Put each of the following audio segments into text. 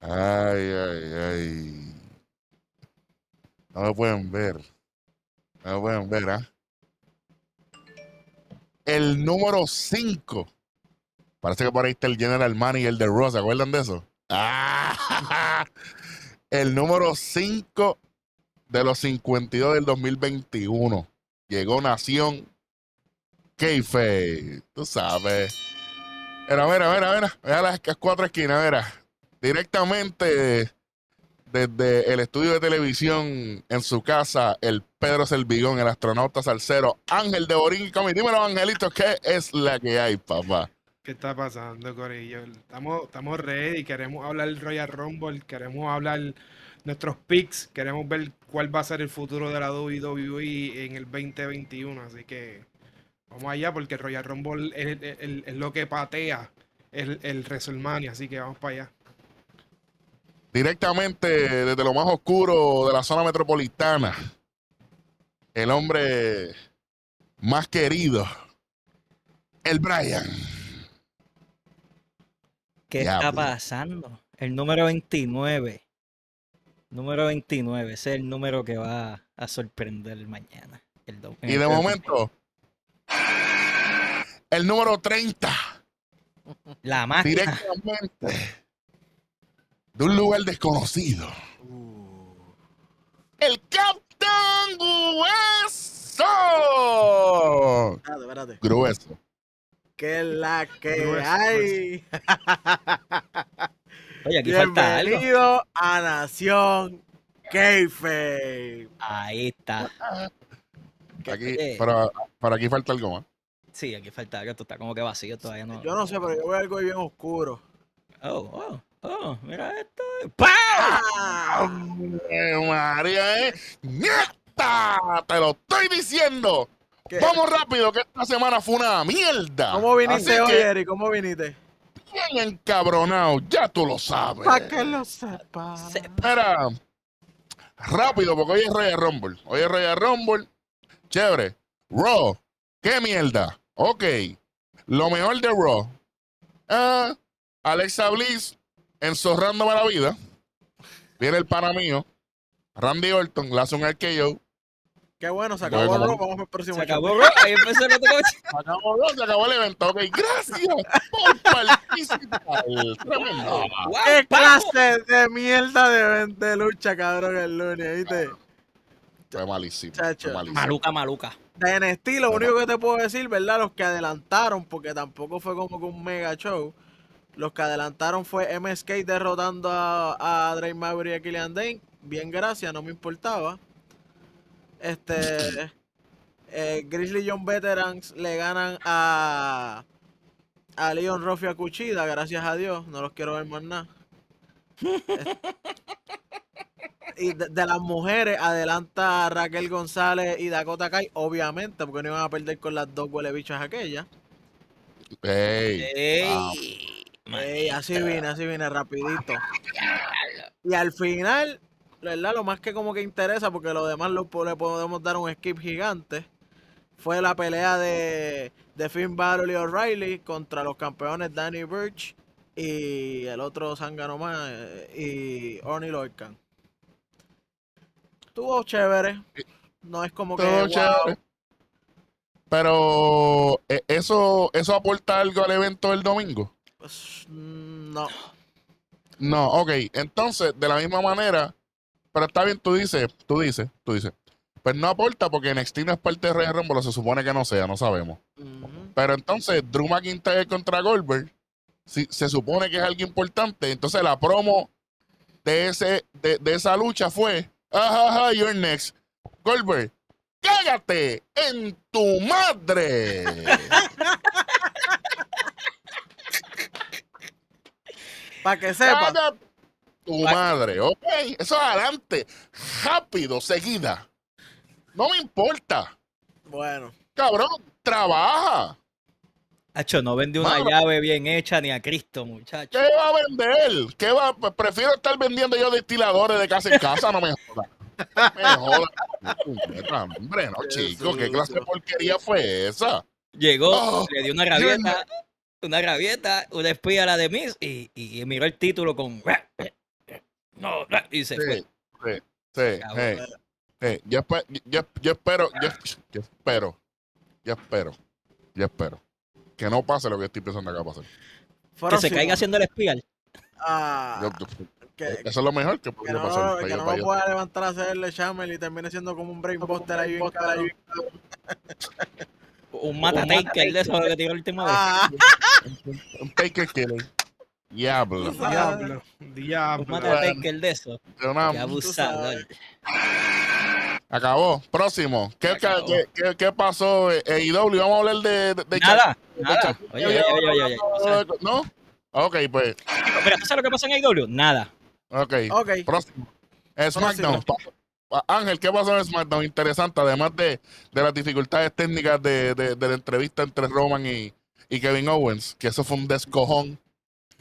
Ay, ay, ay. No me pueden ver. No me pueden ver, ¿ah? El número 5. Parece que por ahí está el General Manny y el de Ross. ¿Se acuerdan de eso? El número 5 de los 52 del 2021. Llegó Nación Keife. Tú sabes. Mira, mira, mira, mira. Mira las cuatro esquinas, mira. Directamente desde el estudio de televisión en su casa, el Pedro Selvigón, el astronauta salsero, Ángel de Borín y Dímelo, Angelito, ¿qué es la que hay, papá? ¿Qué está pasando, Corillo? Estamos, estamos ready, queremos hablar Royal Rumble, queremos hablar nuestros picks, queremos ver cuál va a ser el futuro de la WWE en el 2021, así que vamos allá porque el Royal Rumble es, lo que patea el, el WrestleMania, así que vamos para allá directamente desde lo más oscuro de la zona metropolitana, el hombre más querido, el Brian. ¿Qué está pasando? El número 29. Número 29, ese es el número que va a sorprender mañana. y de momento, el número 30. La máquina. Directamente de un lugar desconocido. El Captain Grueso. Espérate, espérate. Grueso. Que es la que hay. Oye, aquí falta algo. Bienvenido a Nación Keife. Ahí está. Aquí, para, para aquí falta algo más. Sí, aquí falta algo. Esto está como que vacío todavía. No... Yo no sé, pero yo veo algo bien oscuro. Oh, oh. Oh, mira esto. ¡Pam! María, ¿eh? Te lo estoy diciendo. Vamos rápido, que esta semana fue una mierda. ¿Cómo viniste hoy, Eric? ¿Cómo viniste? Bien encabronado, ya tú lo sabes. Para que lo sepas. Espera. Rápido, porque hoy es Royal Rumble. Hoy es Royal Rumble. Chévere. Raw. ¿Qué mierda? Ok. Lo mejor de Raw. Ah, Alexa Bliss enzorrándome la vida. Viene el pana mío, Randy Orton, le hace un RKO. Qué bueno, se acabó el Vamos para el próximo. Se acabó el Ahí empezó el otro coche. Se acabó el se acabó el evento. Ok, gracias por participar. Tremendo. Qué clase de mierda de, evento de lucha, cabrón, el lunes, ¿viste? Fue malísimo, Chacho. malísimo. Maluca, maluca. De NXT, lo único que te puedo decir, ¿verdad? Los que adelantaron, porque tampoco fue como que un mega show los que adelantaron fue MSK derrotando a, a Drake Maverick y a Killian Dane. Bien, gracias, no me importaba. Este. Eh, Grizzly John Veterans le ganan a. A Leon Ruffy a Cuchida, gracias a Dios. No los quiero ver más nada. y de, las mujeres adelanta Raquel González y Dakota Kai, obviamente, porque no iban a perder con las dos huele bichas aquellas. Ey así viene, así viene, rapidito. Y al final, ¿verdad? Lo más que como que interesa, porque lo demás lo, le podemos dar un skip gigante, fue la pelea de, de Finn Balor y O'Reilly contra los campeones Danny Birch y el otro Sangano más y Orny Lorcan. Estuvo chévere. No es como que. Pero, eh, ¿eso, ¿eso aporta algo al evento del domingo? Pues, no. No, ok. Entonces, de la misma manera, pero está bien, tú dices, tú dices, tú dices. Pues no aporta porque NXT no es parte de Royal Rumble, se supone que no sea, no sabemos. Pero entonces, Drew McIntyre contra Goldberg, si, se supone que es algo importante. Entonces, la promo de, ese, de, de esa lucha fue, ajaja, you're next. Goldberg, cállate en tu madre. Para que sepa. Tu madre, ok. Eso adelante. Rápido, seguida. No me importa. Bueno. Cabrón, trabaja. Hacho, no vende una llave bien hecha ni a Cristo, muchacho. ¿Qué va a vender? ¿Qué va? Pues prefiero estar vendiendo yo destiladores de casa en casa, no me joda. Me joda. Hombre, no, chico, ¿qué clase de porquería fue esa? Llegó, oh, le dio una rabieta una rabieta, una espía a la de Miss y, y miró el título con. No, no", y se fue. Sí, sí, sí, yo, yo- yo espero, yo, yo espero, yo espero, yo espero que no pase lo que estoy pensando acá pasar. Que se caiga haciendo el espiral. Ah, Yo- yo- que, eso es lo mejor que que podría no, pasar. que para yo- no yo- pueda levantar a hacerle Chamel y termine siendo como un brainbuster ahí bien cabrón. Un mata taker de eso que tiró la última vez. Ah, Un taker killer. Diablo. Diablo, Un diablo. mata taker de eso. Qué abusador. Acabó. Próximo. ¿Qué, Acabó. qué, qué- qué pasó? Eh, IW, vamos a hablar de, de, de Nada, de nada. Chuck- Oye, oye, oye, oye, oye. O sea, ¿No? Ok, pues. Mira, ¿tú sabes lo que pasa en AEW? Nada. Ok. ok. Próximo. Eh, SmackDown. Ángel, ¿qué pasó en SmackDown? Interesante, además de, de las dificultades técnicas de, de- de la entrevista entre Roman y, y Kevin Owens, que eso fue un descojón.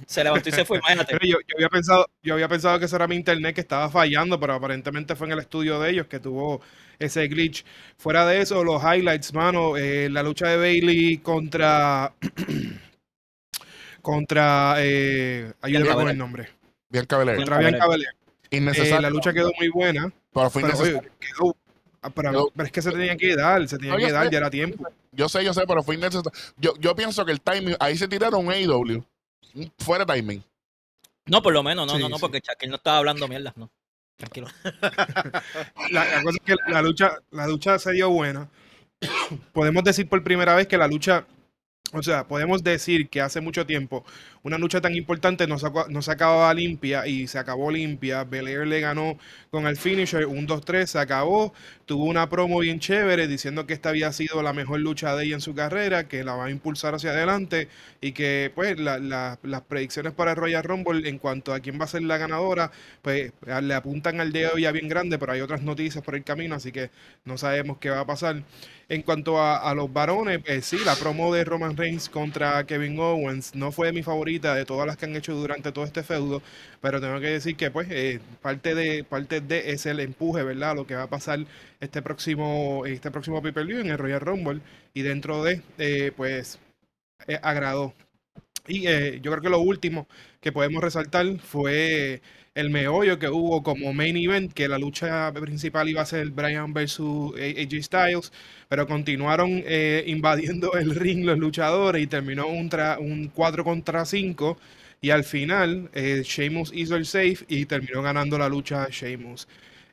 Se levantó y se fue, imagínate. Pero yo, yo había pensado, yo había pensado que eso era mi internet que estaba fallando, pero aparentemente fue en el estudio de ellos que tuvo ese glitch. Fuera de eso, los highlights, mano, eh, la lucha de Bailey contra contra eh, ayúdame con el nombre. Bianca Belair. Contra. Bianca Belair. Eh, la lucha quedó muy buena, pero fue pero, innecesario. oye, quedó- ah, pero- es que se tenía que dar, se tenía No, que dar, sé. ya era tiempo. Yo sé, yo sé, pero fue innecesario. Yo, yo pienso que el timing, ahí se tiraron AEW. Fuera de timing. No, por lo menos, no, Sí, no, no, sí. porque Shaquille no estaba hablando mierdas, no. Tranquilo. La, la cosa es que la lucha, la lucha se dio buena. podemos decir por primera vez que la lucha, o sea, podemos decir que hace mucho tiempo una lucha tan importante no se, no se acababa limpia y se acabó limpia. Belair le ganó con el finisher, un 2-3, se acabó. Tuvo una promo bien chévere diciendo que esta había sido la mejor lucha de ella en su carrera, que la va a impulsar hacia adelante y que pues la- la- las predicciones para el Royal Rumble en cuanto a quién va a ser la ganadora, pues le apuntan al dedo ya bien grande, pero hay otras noticias por el camino, así que no sabemos qué va a pasar. En cuanto a, a los varones, eh, sí, la promo de Roman Reigns contra Kevin Owens no fue mi favorita de todas las que han hecho durante todo este feudo, pero tengo que decir que pues eh, parte de parte de es el empuje, ¿verdad? Lo que va a pasar este próximo este próximo pay-per-view en el Royal Rumble y dentro de eh, pues eh, agradó. Y eh, yo creo que lo último que podemos resaltar fue el meollo que hubo como main event, que la lucha principal iba a ser Brian versus AJ Styles, pero continuaron eh, invadiendo el ring los luchadores y terminó un, tra- un 4 contra 5 y al final eh, Sheamus hizo el safe y terminó ganando la lucha Sheamus.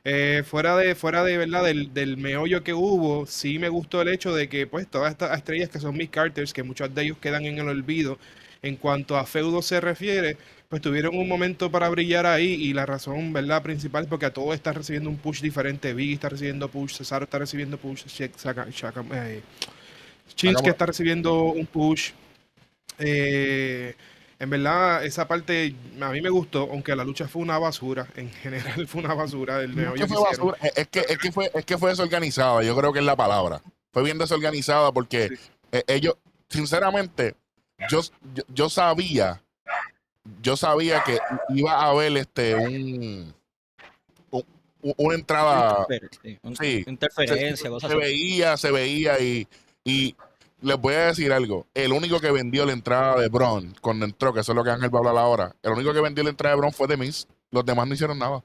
Eh, fuera de, fuera de verdad del, del meollo que hubo, sí me gustó el hecho de que pues todas estas estrellas que son mis Carters, que muchos de ellos quedan en el olvido en cuanto a feudo se refiere, pues tuvieron un momento para brillar ahí y la razón, ¿verdad? Principal es porque a todos están recibiendo un push diferente. Biggie está recibiendo push, Cesaro está recibiendo push, eh, Shinsuke está recibiendo un push. Eh, en verdad, esa parte a mí me gustó, aunque la lucha fue una basura. En general fue una basura. Es que, fue basura. Es, es que, es, que fue, es que fue desorganizada, yo creo que es la palabra. Fue bien desorganizada porque Sí. eh, ellos, sinceramente, yo, yo, yo sabía, yo sabía que iba a haber este un, un- un- una entrada, sí, un- sí. interferencia, cosas se así. veía, se veía y, y les voy a decir algo, el único que vendió la entrada de Braun cuando entró, que eso es lo que Ángel va a hablar ahora, el único que vendió la entrada de Braun fue de Miz, los demás no hicieron nada.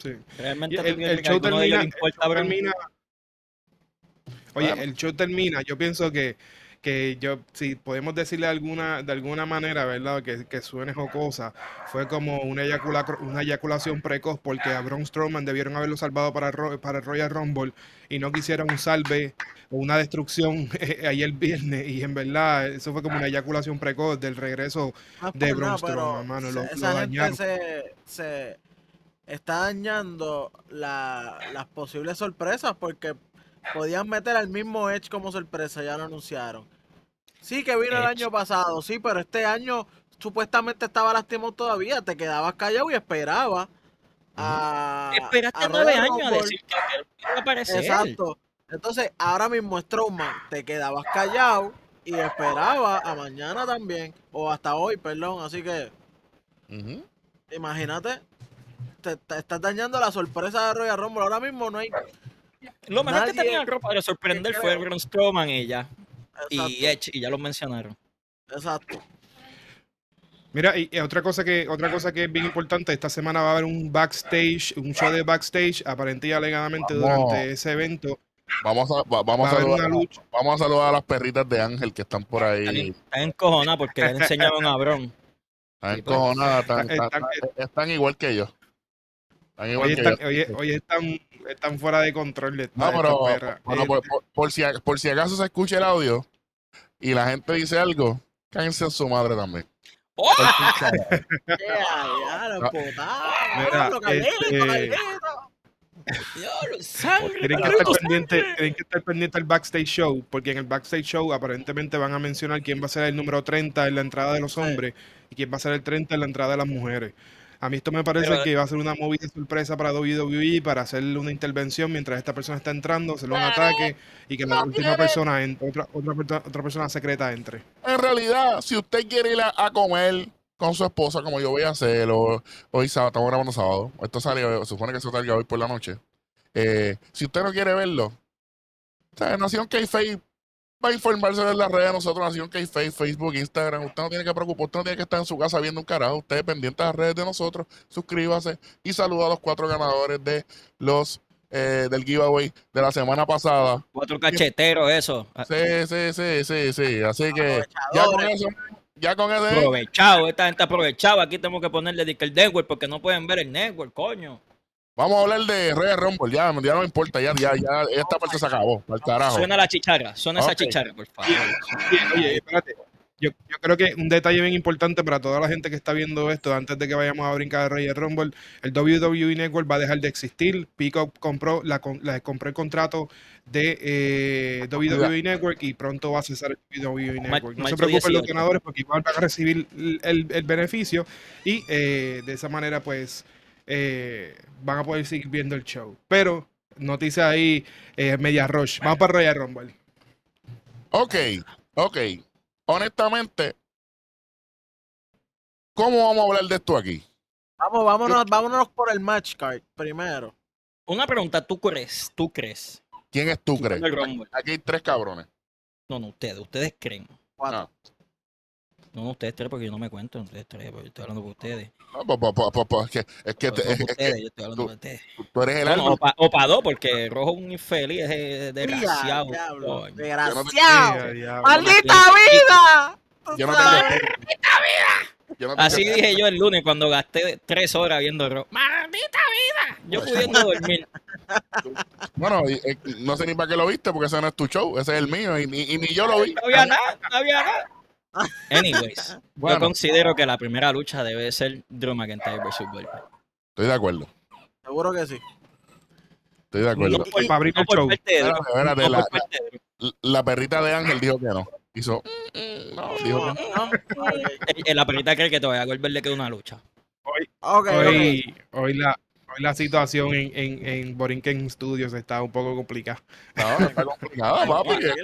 Sí. Realmente el, el show termina, el show Bron? termina- Oye, Bueno. el show termina. Yo pienso que, que yo, si podemos decirle alguna, de alguna manera, ¿verdad? Que, que suene jocosa, fue como una, eyacula, una eyaculación precoz porque a Braun Strowman debieron haberlo salvado para, el para el Royal Rumble y no quisieron un salve o una destrucción eh, ayer viernes y en verdad eso fue como una eyaculación precoz del regreso No de Braun Strowman, mano, lo- se- lo esa dañaron. gente se, se está dañando la- las posibles sorpresas porque podían meter al mismo Edge como sorpresa, ya lo anunciaron. Sí, que vino el año pasado, sí, pero este año supuestamente estaba lastimado todavía, te quedabas callado y esperabas a, Esperaste a nueve años a decir que iba a aparecer. Exacto. Entonces, ahora mismo Strowman, te quedabas callado y esperaba a mañana también, o hasta hoy, perdón. Así que, imagínate, te, te estás dañando la sorpresa de Royal Rumble. Ahora mismo no hay. Lo mejor que Nadie- tenían ropa para sorprender fue. Braun Strowman y ya. Y. Edge, y ya lo mencionaron. Exacto. Mira, y, y otra cosa que otra cosa que es bien importante, esta semana va a haber un backstage, un show de backstage, aparentemente y alegadamente Vamos. durante ese evento Vamos a, va- va vamos, a saludar, vamos a saludar a las perritas de Ángel que están por ahí. Están encojonados porque le enseñaron a Bron. Están encojonadas, están, Están- están- están igual que yo. Están igual Hoy que están, yo. hoy, hoy están, están fuera de control esta, No, pero esta bueno, Eh, por, por- por si, a- por si acaso se escucha el audio y la gente dice algo, cállense en su madre también. ¡Oh! Este-! Tienen que, estar pendiente, tienen que estar pendiente del backstage show, porque en el backstage show aparentemente van a mencionar quién va a ser el número 30 en la entrada de los hombres y quién va a ser el 30 en la entrada de las mujeres. A mí esto me parece Pero- que va a ser una movida sorpresa para WWE para hacerle una intervención mientras esta persona está entrando, hacerle un ataque y que la última persona, en- otra, otra, perso- otra persona secreta entre. En realidad, si usted quiere ir a, a comer con su esposa, como yo voy a hacer, o hoy sábado, estamos grabando sábado, esto sale, supone que se salga hoy por la noche. Eh, si usted no quiere verlo, o sea, Nación k va a informarse de las redes de nosotros, Nación k Facebook, Instagram. Usted no tiene que preocupar, usted no tiene que estar en su casa viendo un carajo. Usted pendiente de las redes de nosotros, suscríbase y saluda a los cuatro ganadores de los eh, del giveaway de la semana pasada. Cuatro cacheteros, eso. Sí, sí, sí, sí, sí. Así que ya con eso, ya con eso. Aprovechado, esta gente aprovechado. Aquí tenemos que ponerle el network porque no pueden ver el network, coño. Vamos a hablar de Rey Rumble, ya, ya no me importa, ya, ya, ya, esta parte se acabó, al carajo. Suena la chicharra, suena esa Ok. chicharra, por favor. Oye, espérate. Yo, yo creo que un detalle bien importante para toda la gente que está viendo esto, antes de que vayamos a brincar de Royal Rumble, el WWE Network va a dejar de existir. Peacock compró, la, la- compró el contrato de eh, WWE Network y pronto va a cesar el WWE Network. No se preocupen los 18. ganadores porque igual van a recibir el, el- el beneficio y eh, de esa manera pues eh, van a poder seguir viendo el show. Pero noticia ahí, eh, media rush. Vamos para Royal Rumble. Ok, ok. Honestamente, ¿cómo vamos a hablar de esto aquí? Vamos, vámonos, vámonos por el match card primero. Una pregunta, ¿tú crees? ¿Tú crees? ¿Quién es tú, crees? El Rumble. Aquí hay tres cabrones. No, no, ustedes, ustedes creen. Cuatro. No, no, ustedes tres porque yo no me cuento, ustedes tres, porque yo estoy hablando con ustedes. No, pues, pues, pues, pues, pues, es que, es que, Yo te- no es, ustedes, que yo estoy hablando tú- con ustedes. tú eres el Bueno, alma. o, pa, o pa' dos, porque Rojo es un infeliz, es desgraciado. diablo. Desgraciado. ¡Maldita vida! Yo no tengo. No tengo- Así dije yo el lunes cuando gasté tres horas viendo Rojo. ¡Maldita vida! Yo pudiendo dormir. Bueno, eh, no sé ni para qué lo viste, porque ese no es tu show, ese es el mío, y ni yo lo vi. No había nada, no había nada. Anyways, Bueno. yo considero que la primera lucha debe ser Drew McIntyre versus Goldberg. Estoy de acuerdo, Seguro que sí. estoy de acuerdo. No por, Para abrir no el por show. parte de Drew, Espérate, espérate, no la, perrita de Ángel dijo que no. Hizo. "Mm, mm, No, dijo que no. Eh, eh, La perrita cree que todavía a Goldberg le queda una lucha. Hoy, Ok, ok. hoy, hoy la, hoy la situación en, en, en Borinquen Studios está un poco complicada. No, está complicado, papi. Es que, es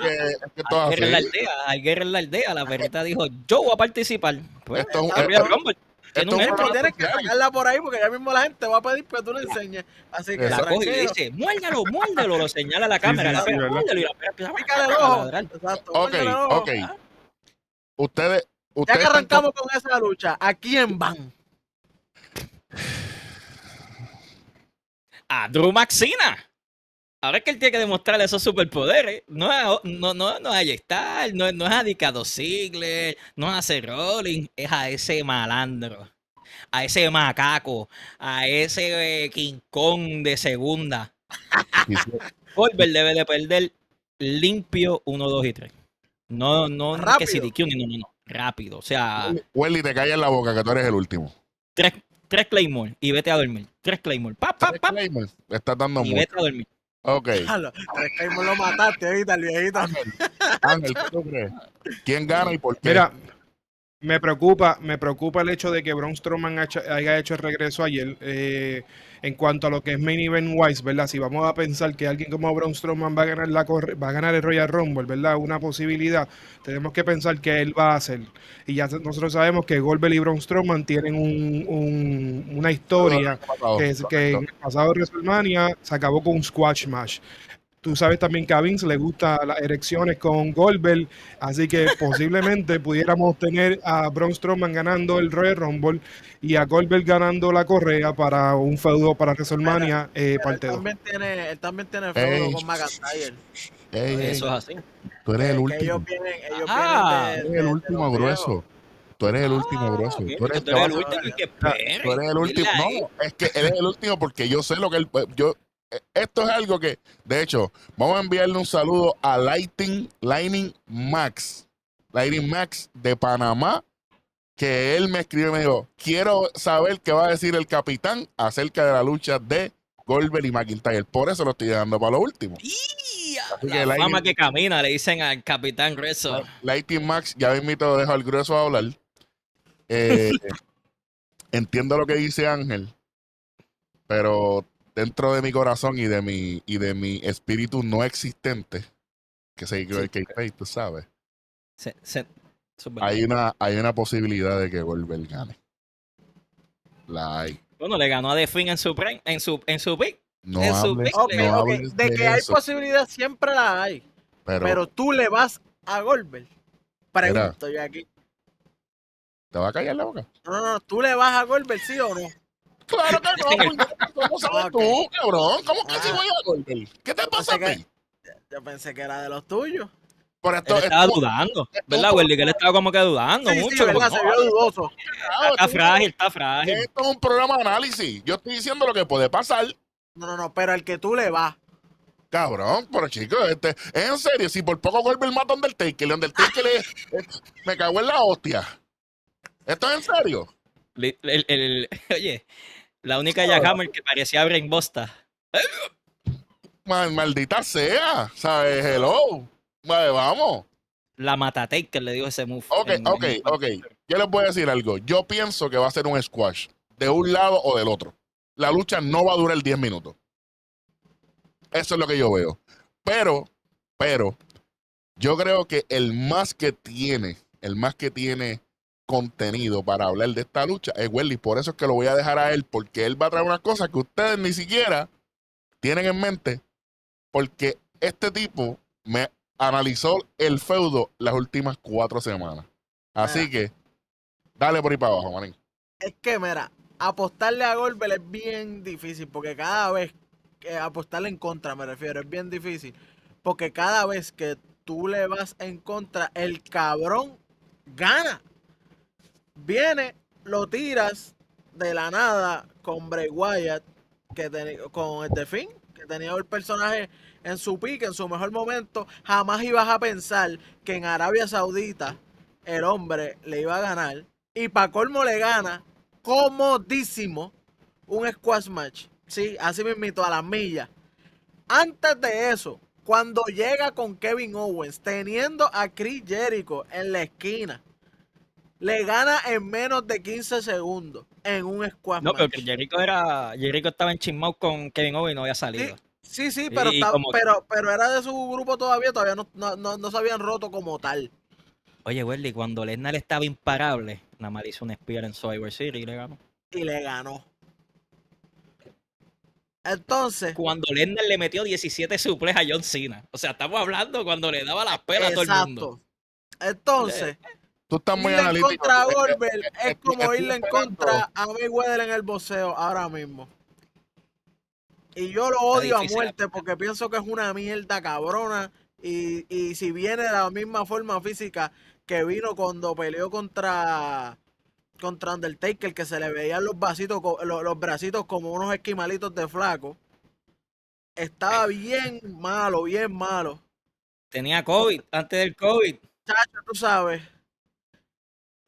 que es guerra en la así. aldea, hay guerra en la aldea. La perrita dijo, yo voy a participar. Pues, Esto es un- esto-. Tiene esto un es un herpes. Pero tienes que sacarla por ahí porque ya mismo la gente va a pedir que tú le enseñes. Así que La coge y dice, muérdalo, muérdalo, lo señala a la cámara, sí, la sí, perra, ¿verdad? muérdalo, y la perra empieza a Pícale el ojo. Exacto. Ok, muérdele el ojo. ok. Ustedes. Ya ustedes que están arrancamos con esa lucha, ¿a quién van? A Drew Maxina. Ahora es que él tiene que demostrarle esos superpoderes. No es, no, no, no es a J-Star, no, es- no es a Dicado Ziggler, no es a Seth Rollins, es a ese malandro, a ese macaco, a ese eh, King Kong de segunda. Goldberg debe de perder limpio 1, 2 y 3. No, no, no que si no, no, no. Rápido. O sea, Welly, te callas la boca, que tú eres el último. tres, tres Claymore y vete a dormir. Tres Claymore. Pa, pa, pa, Claymore, estás dando y mucho. vete a dormir. Ok. Diablo, es que ahí me lo mataste ahorita, el viejito. Ángel, ¿qué tú crees? ¿Quién gana y por qué? Mira, me preocupa, me preocupa el hecho de que Braun Strowman haya hecho el regreso ayer. eh, en cuanto a lo que es main event wise, ¿verdad? Si vamos a pensar que alguien como Braun Strowman va a ganar la va a ganar el Royal Rumble, ¿verdad? Una posibilidad. Tenemos que pensar que él va a hacer. Y ya nosotros sabemos que Goldberg y Braun Strowman tienen un- un- una historia que, es, que en el pasado de WrestleMania se acabó con un squash match. Tú sabes también que a Vince le gustan las erecciones con Goldberg, así que posiblemente pudiéramos tener a Braun Strowman ganando el Royal Rumble y a Goldberg ganando la correa para un feudo para WrestleMania eh, parte él 2. también tiene, él también tiene feudo Ey. con McIntyre. Ey, ey, Eso es así. tú eres el Que último. ellos vienen, ellos Ah, de- Tú de- eres el último los grueso. Tú eres el último grueso. Bien, Tú eres, tú eres el te vas- último y que tú eres el último. No, es que eres el último porque yo sé lo que él. Yo, eh, esto es algo que, de hecho, vamos a enviarle un saludo a Lighting, Lightning Max. Lightning Max de Panamá. Que él me escribe y me dijo: Quiero saber qué va a decir el capitán acerca de la lucha de Goldberg y McIntyre. Por eso lo estoy dejando para lo último. Así que La el fama que camina, le dicen al Capitán Grueso. Lighting Max, ya mismo dejo al grueso a hablar. Eh, entiendo lo que dice Ángel, pero dentro de mi corazón y de mi y de mi espíritu no existente, que se que, que tú sabes, hay una hay una posibilidad de que Goldberg gane. La hay. Bueno, le ganó a The Finn en su, pre- en su, en su pick. No En su hables, Ok, no de que hay posibilidad siempre la hay. pero, Pero tú le vas a Goldberg. Pregunto yo aquí. ¿te va a callar la boca? No, no, no, tú le vas a Goldberg, sí o no. Claro que no, ¿cómo sabes Ok. tú, cabrón? ¿Cómo que Ah. si voy a Goldberg? ¿Qué te pasa a ti? Yo pensé que era de los tuyos. Por esto, Él estaba esto- dudando. ¿Verdad, Wendy? Que él estaba como que dudando Sí, sí, mucho. verdad, como, se vio dudoso. está frágil, está frágil. Esto es un programa de análisis. Yo estoy diciendo lo que puede pasar. No, no, no, pero al que tú le vas. Cabrón, pero chicos, este, es en serio, si por poco Goldberg mata a Undertaker, el Undertaker le, eh, me cagó en la hostia. ¿Esto es en serio? El- el- el- oye, la única Jackhammer que parecía Brain Bosta. Mal- maldita sea, ¿sabes? Hello. Vale, vamos. La Matate que le dio ese move. Ok, en- ok, en- ok. Yo les voy a decir algo. Yo pienso que va a ser un squash, de un lado o del otro. La lucha no va a durar 10 minutos. Eso es lo que yo veo. Pero, pero, yo creo que el más que tiene, el más que tiene contenido para hablar de esta lucha es Welly. Por eso es que lo voy a dejar a él, porque él va a traer unas cosas que ustedes ni siquiera tienen en mente, porque este tipo me analizó el feudo las últimas cuatro semanas. Así Mira. que, dale por ahí para abajo, manín. Es que, mira, apostarle a Goldberg es bien difícil porque cada vez que apostarle en contra, me refiero, es bien difícil. Porque cada vez que tú le vas en contra, el cabrón gana. Viene, lo tiras de la nada con Bray Wyatt, que teni- con el The Finn, que tenía el personaje en su pique, en su mejor momento. Jamás ibas a pensar que en Arabia Saudita el hombre le iba a ganar. Y para colmo le gana comodísimo un squash match. Sí, así mismito a las millas. Antes de eso, cuando llega con Kevin Owens, teniendo a Chris Jericho en la esquina, le gana en menos de 15 segundos en un squash No, pero match. que Jericho era. Jericho estaba en chismao con Kevin Owens y no había salido. Sí, sí, pero, Y pero, pero era de su grupo todavía, todavía no, no, no- no se habían roto como tal. Oye, Welly, cuando Lesnar estaba imparable, nada más le hizo un spear en Survivor City y le ganó. Y le ganó. Entonces, Cuando Lesnar le metió 17 suples a John Cena. O sea, estamos hablando cuando le daba las pelas a todo el mundo. exacto. Entonces, Tú estás muy irle en contra a Goldberg es- es es- como estoy irle en contra a Mayweather en el boxeo ahora mismo. Y yo lo odio a muerte porque pienso que es una mierda cabrona. Y, y si viene de la misma forma física que vino cuando peleó contra contra Undertaker, que se le veían los vasitos, los, los bracitos como unos esquimalitos de flaco. Estaba bien malo, bien malo. Tenía COVID antes del COVID. Chacho, tú sabes.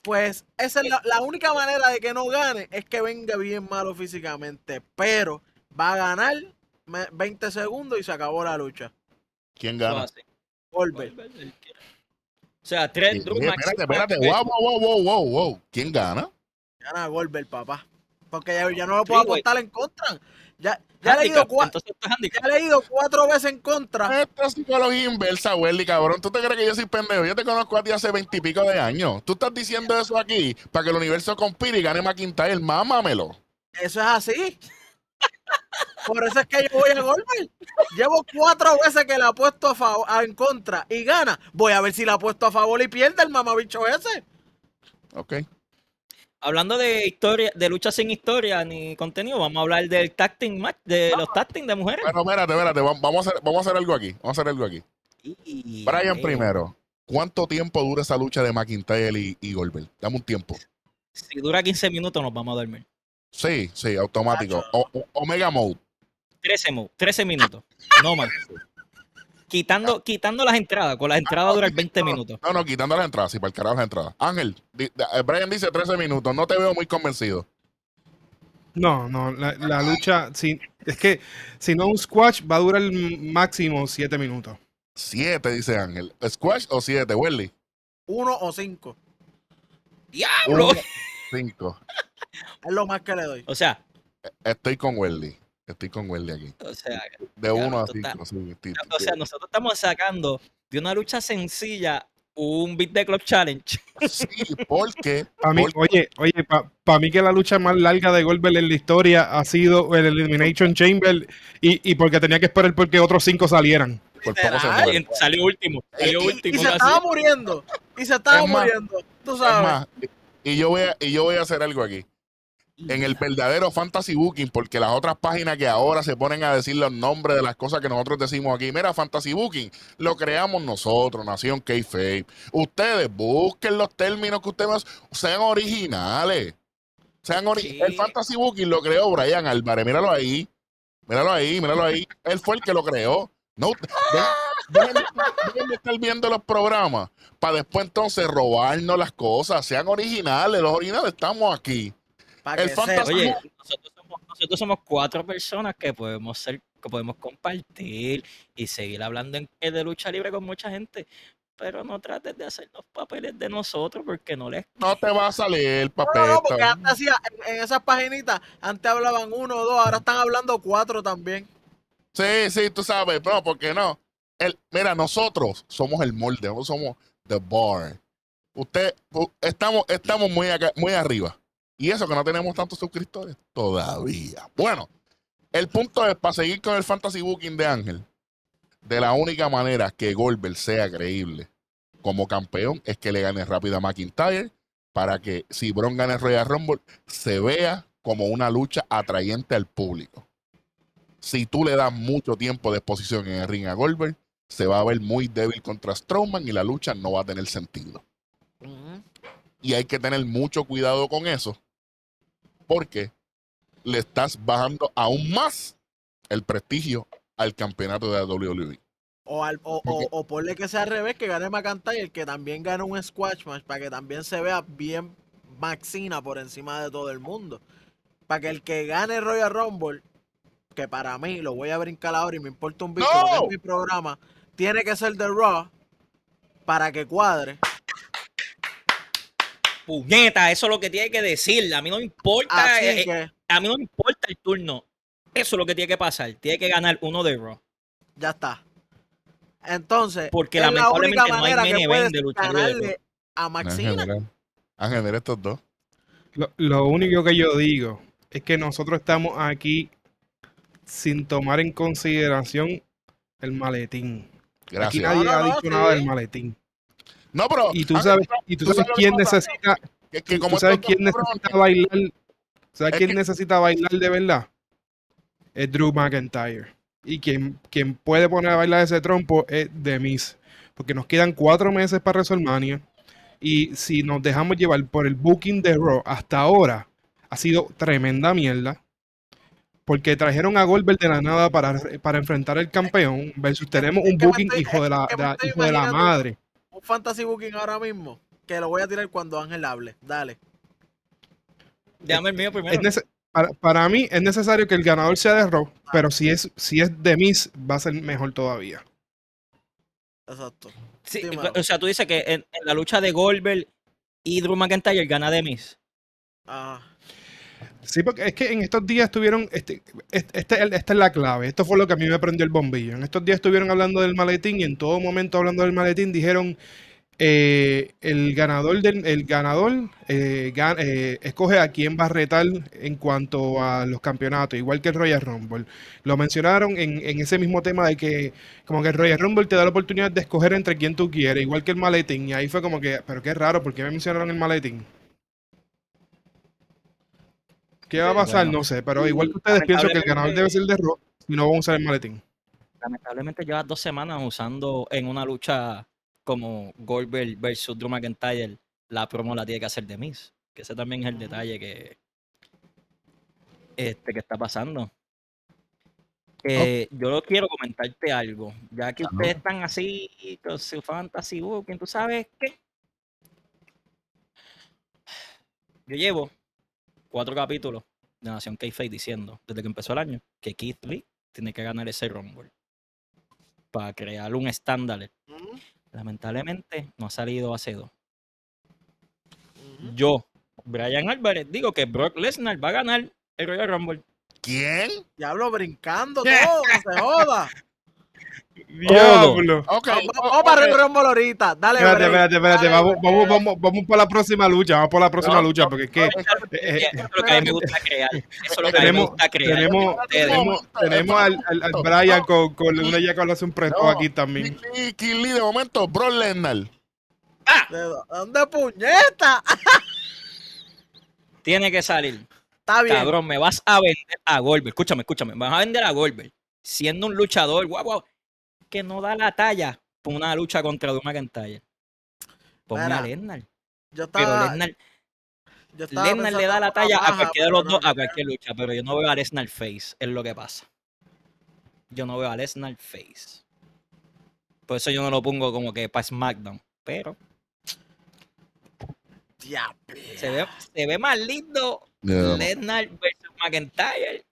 Pues esa es la, la única manera de que no gane es que venga bien malo físicamente. Pero va a ganar me- 20 segundos y se acabó la lucha. ¿Quién gana? Goldberg. O sea, tres Drew espérate, espérate. Wow, wow, wow, wow, wow, wow. ¿Quién gana? Gana Goldberg, papá. Porque ya, ya no lo puedo apostar en contra. Ya, ya, le he ido Handicap, cua- handicap. ya le he ido cuatro veces en contra. Esto es psicología inversa, Welly, cabrón. ¿Tú te crees que yo soy pendejo? Yo te conozco a ti hace veintipico de años. Tú estás diciendo eso aquí para que el universo conspire y gane McIntyre. Mámamelo. Eso es así. Por eso es que yo voy a Goldberg. Llevo cuatro veces que le apuesto a favor, a- en contra y gana. Voy a ver si la apuesto a favor y pierde el mamabicho ese. Ok. Hablando de historia, de lucha sin historia ni contenido, vamos a hablar del tacting match, de los tacting de mujeres. Pero espérate, espérate, va- vamos a hacer, vamos a hacer algo aquí. Vamos a hacer algo aquí. Y- Brian primero. ¿Cuánto tiempo dura esa lucha de McIntyre y, y Goldberg? Dame un tiempo. Si dura 15 minutos nos vamos a dormir. Sí, sí, automático. O- o- Omega Mode. 13, mo- 13 minutos. No más. Quitando, quitando las entradas, con las entradas duran 20 minutos. No, no, quitando las entradas, sí, para el carajo las entradas. Ángel, di- eh, Brian dice 13 minutos. No te veo muy convencido. No, no, la, la lucha, si, es que si no un squash va a durar máximo 7 minutos. Siete, dice Ángel. ¿Squash o siete, Welly? Uno o cinco. ¡Diablo! Uno, cinco. Es lo más que le doy. O sea, Estoy con Welly. Estoy con Welly aquí. o sea, De uno a tú estás- cinco. sí, estoy- o sea, nosotros estamos sacando de una lucha sencilla un Beat the Club Challenge. Sí, porque. Para mí, porque- oye, oye, para mí que la lucha más larga de Goldberg en la historia ha sido el Elimination Chamber y, y porque tenía que esperar porque otros cinco salieran. por poco se. Y salió último, salió Y, y último. se casi. estaba muriendo. Y se estaba Es más, muriendo. Tú Es sabes. más, y yo voy a, y yo voy a hacer algo aquí. En el verdadero fantasy booking, porque las otras páginas que ahora se ponen a decir los nombres de las cosas que nosotros decimos aquí, mira, fantasy booking, lo creamos nosotros, Nación K-Fape. Ustedes busquen los términos que ustedes sean originales. Sean ori- Sí. El fantasy booking lo creó Brian Álvarez, míralo ahí. Míralo ahí, míralo ahí. Él fue el que lo creó. No, de estar viendo los programas para después entonces robarnos las cosas. Sean originales, los originales estamos aquí. Para el que fantasma-. Oye, nosotros somos, nosotros somos cuatro personas que podemos ser, que podemos compartir y seguir hablando en, de lucha libre con mucha gente. Pero no trates de hacer los papeles de nosotros porque no les No te va a salir el papel. no, no, porque antes hacía, en, en esas paginitas, antes hablaban uno o dos, ahora están hablando cuatro también. Sí, sí, tú sabes, no, porque no. El, mira, nosotros somos el molde, nosotros somos the bar. Usted, estamos, estamos muy, acá- muy arriba. Y eso que no tenemos tantos suscriptores todavía. Bueno, el punto es, para seguir con el fantasy booking de Ángel, de la única manera que Goldberg sea creíble como campeón es que le gane rápido a McIntyre para que si Bron gane Royal Rumble se vea como una lucha atrayente al público. Si tú le das mucho tiempo de exposición en el ring a Goldberg, se va a ver muy débil contra Strowman y la lucha no va a tener sentido. Y hay que tener mucho cuidado con eso, porque le estás bajando aún más el prestigio al campeonato de la WWE. O, al, o, o, o ponle que sea al revés, que gane McIntyre, que también gane un squash match, para que también se vea bien Maxina por encima de todo el mundo. Para que el que gane Royal Rumble, que para mí lo voy a brincar ahora y me importa un bicho, ¡No! es mi programa, tiene que ser de Raw para que cuadre. Puñeta, eso es lo que tiene que decir. A mí no me importa, Así eh, eh, que a mí no me importa el turno. Eso es lo que tiene que pasar. Tiene que ganar uno de Raw. ya está. Entonces, Porque es la única no hay manera main que event puedes de libre de ganarle a Maxina. general, Ángel, mira estos dos. Lo, lo único que yo digo es que nosotros estamos aquí sin tomar en consideración el maletín. Aquí Gracias. nadie No, no, ha no, dicho sí. nada del maletín. No, pero Y tú sabes, y tú tú sabes quién que necesita, que, tú sabes quién necesita bailar, ¿sabes Es quién que- necesita bailar de verdad? Es Drew McIntyre. Y quien, quien puede poner a bailar ese trompo es The Miz. Porque nos quedan cuatro meses para WrestleMania. Y si nos dejamos llevar por el booking de Raw hasta ahora, ha sido tremenda mierda. Porque trajeron a Goldberg de la nada para, para enfrentar al campeón. Versus tenemos un booking estoy- hijo de la, de hijo de la madre. Un fantasy booking ahora mismo, que lo voy a tirar cuando Ángel hable. Dale. Déjame el mío primero. Para, para mí es necesario que el ganador sea de Raw, pero si es, si es de Miz, va a ser mejor todavía. Exacto. Sí, Sí, mano. o sea, tú dices que en, en la lucha de Goldberg y Drew McIntyre gana de Miz. Ah, Sí, porque es que en estos días estuvieron, este, este, este- esta es la clave, esto fue lo que a mí me prendió el bombillo. En estos días estuvieron hablando del maletín y en todo momento hablando del maletín dijeron, eh, el ganador del el ganador eh, eh, escoge a quién va a retar en cuanto a los campeonatos, igual que el Royal Rumble. Lo mencionaron en, en ese mismo tema de que como que el Royal Rumble te da la oportunidad de escoger entre quién tú quieres, igual que el maletín. Y ahí fue como que, pero qué raro, ¿por qué me mencionaron el maletín? ¿Qué va a pasar? Bueno. no sé, pero igual que ustedes pienso que el ganador debe ser de Raw y no van a usar el maletín. Lamentablemente llevas dos semanas usando en una lucha como Goldberg versus Drew McIntyre, la promo la tiene que hacer de Miz. Que ese también es el detalle que, este, que está pasando. Eh, Yo lo quiero comentarte algo. Ya que ustedes están así con su fantasy booking, ¿tú sabes qué? Yo llevo cuatro capítulos de Nación k diciendo, desde que empezó el año, que Keith Lee tiene que ganar ese Rumble para crear un estándar. Lamentablemente no ha salido hace dos. ujú. Yo, Brian Álvarez, digo que Brock Lesnar va a ganar el Royal Rumble. ¿Quién? Diablo, brincando todo, no se joda. ¡Diablo! Ok. Vamos, o- vamos para el Rumble ahorita. Dale, Espérate, espérate, espérate. dale, Vamos, vamos, vamos, vamos por la próxima lucha. Vamos por la próxima No, lucha, porque es que. Eso eh, es lo que a mí me gusta crear. Eso es lo que a mí me Tenemos- gusta crear. tenemos, tenemos, tenemos al, al, al Brian con, con una ya que hace un presto No. aquí también. Y de momento, Bro Lesnar. ¿De dónde puñeta? Tiene que salir. Está bien. Cabrón, me vas a vender a Goldberg. Escúchame, escúchame. Me vas a vender a Goldberg. Siendo un luchador, guau, guau, que no da la talla por una lucha contra Drew McIntyre. Ponme Mira, a Lesnar. Yo Pero estaba, Lesnar, yo estaba Lesnar le da la talla a cualquiera de los pero dos, a cualquier lucha. Pero yo no veo a Lesnar face. Es lo que pasa. Yo no veo a Lesnar face. Por eso yo no lo pongo como que para SmackDown. Pero Diablo. se ve, se ve más lindo No, Lesnar versus McIntyre.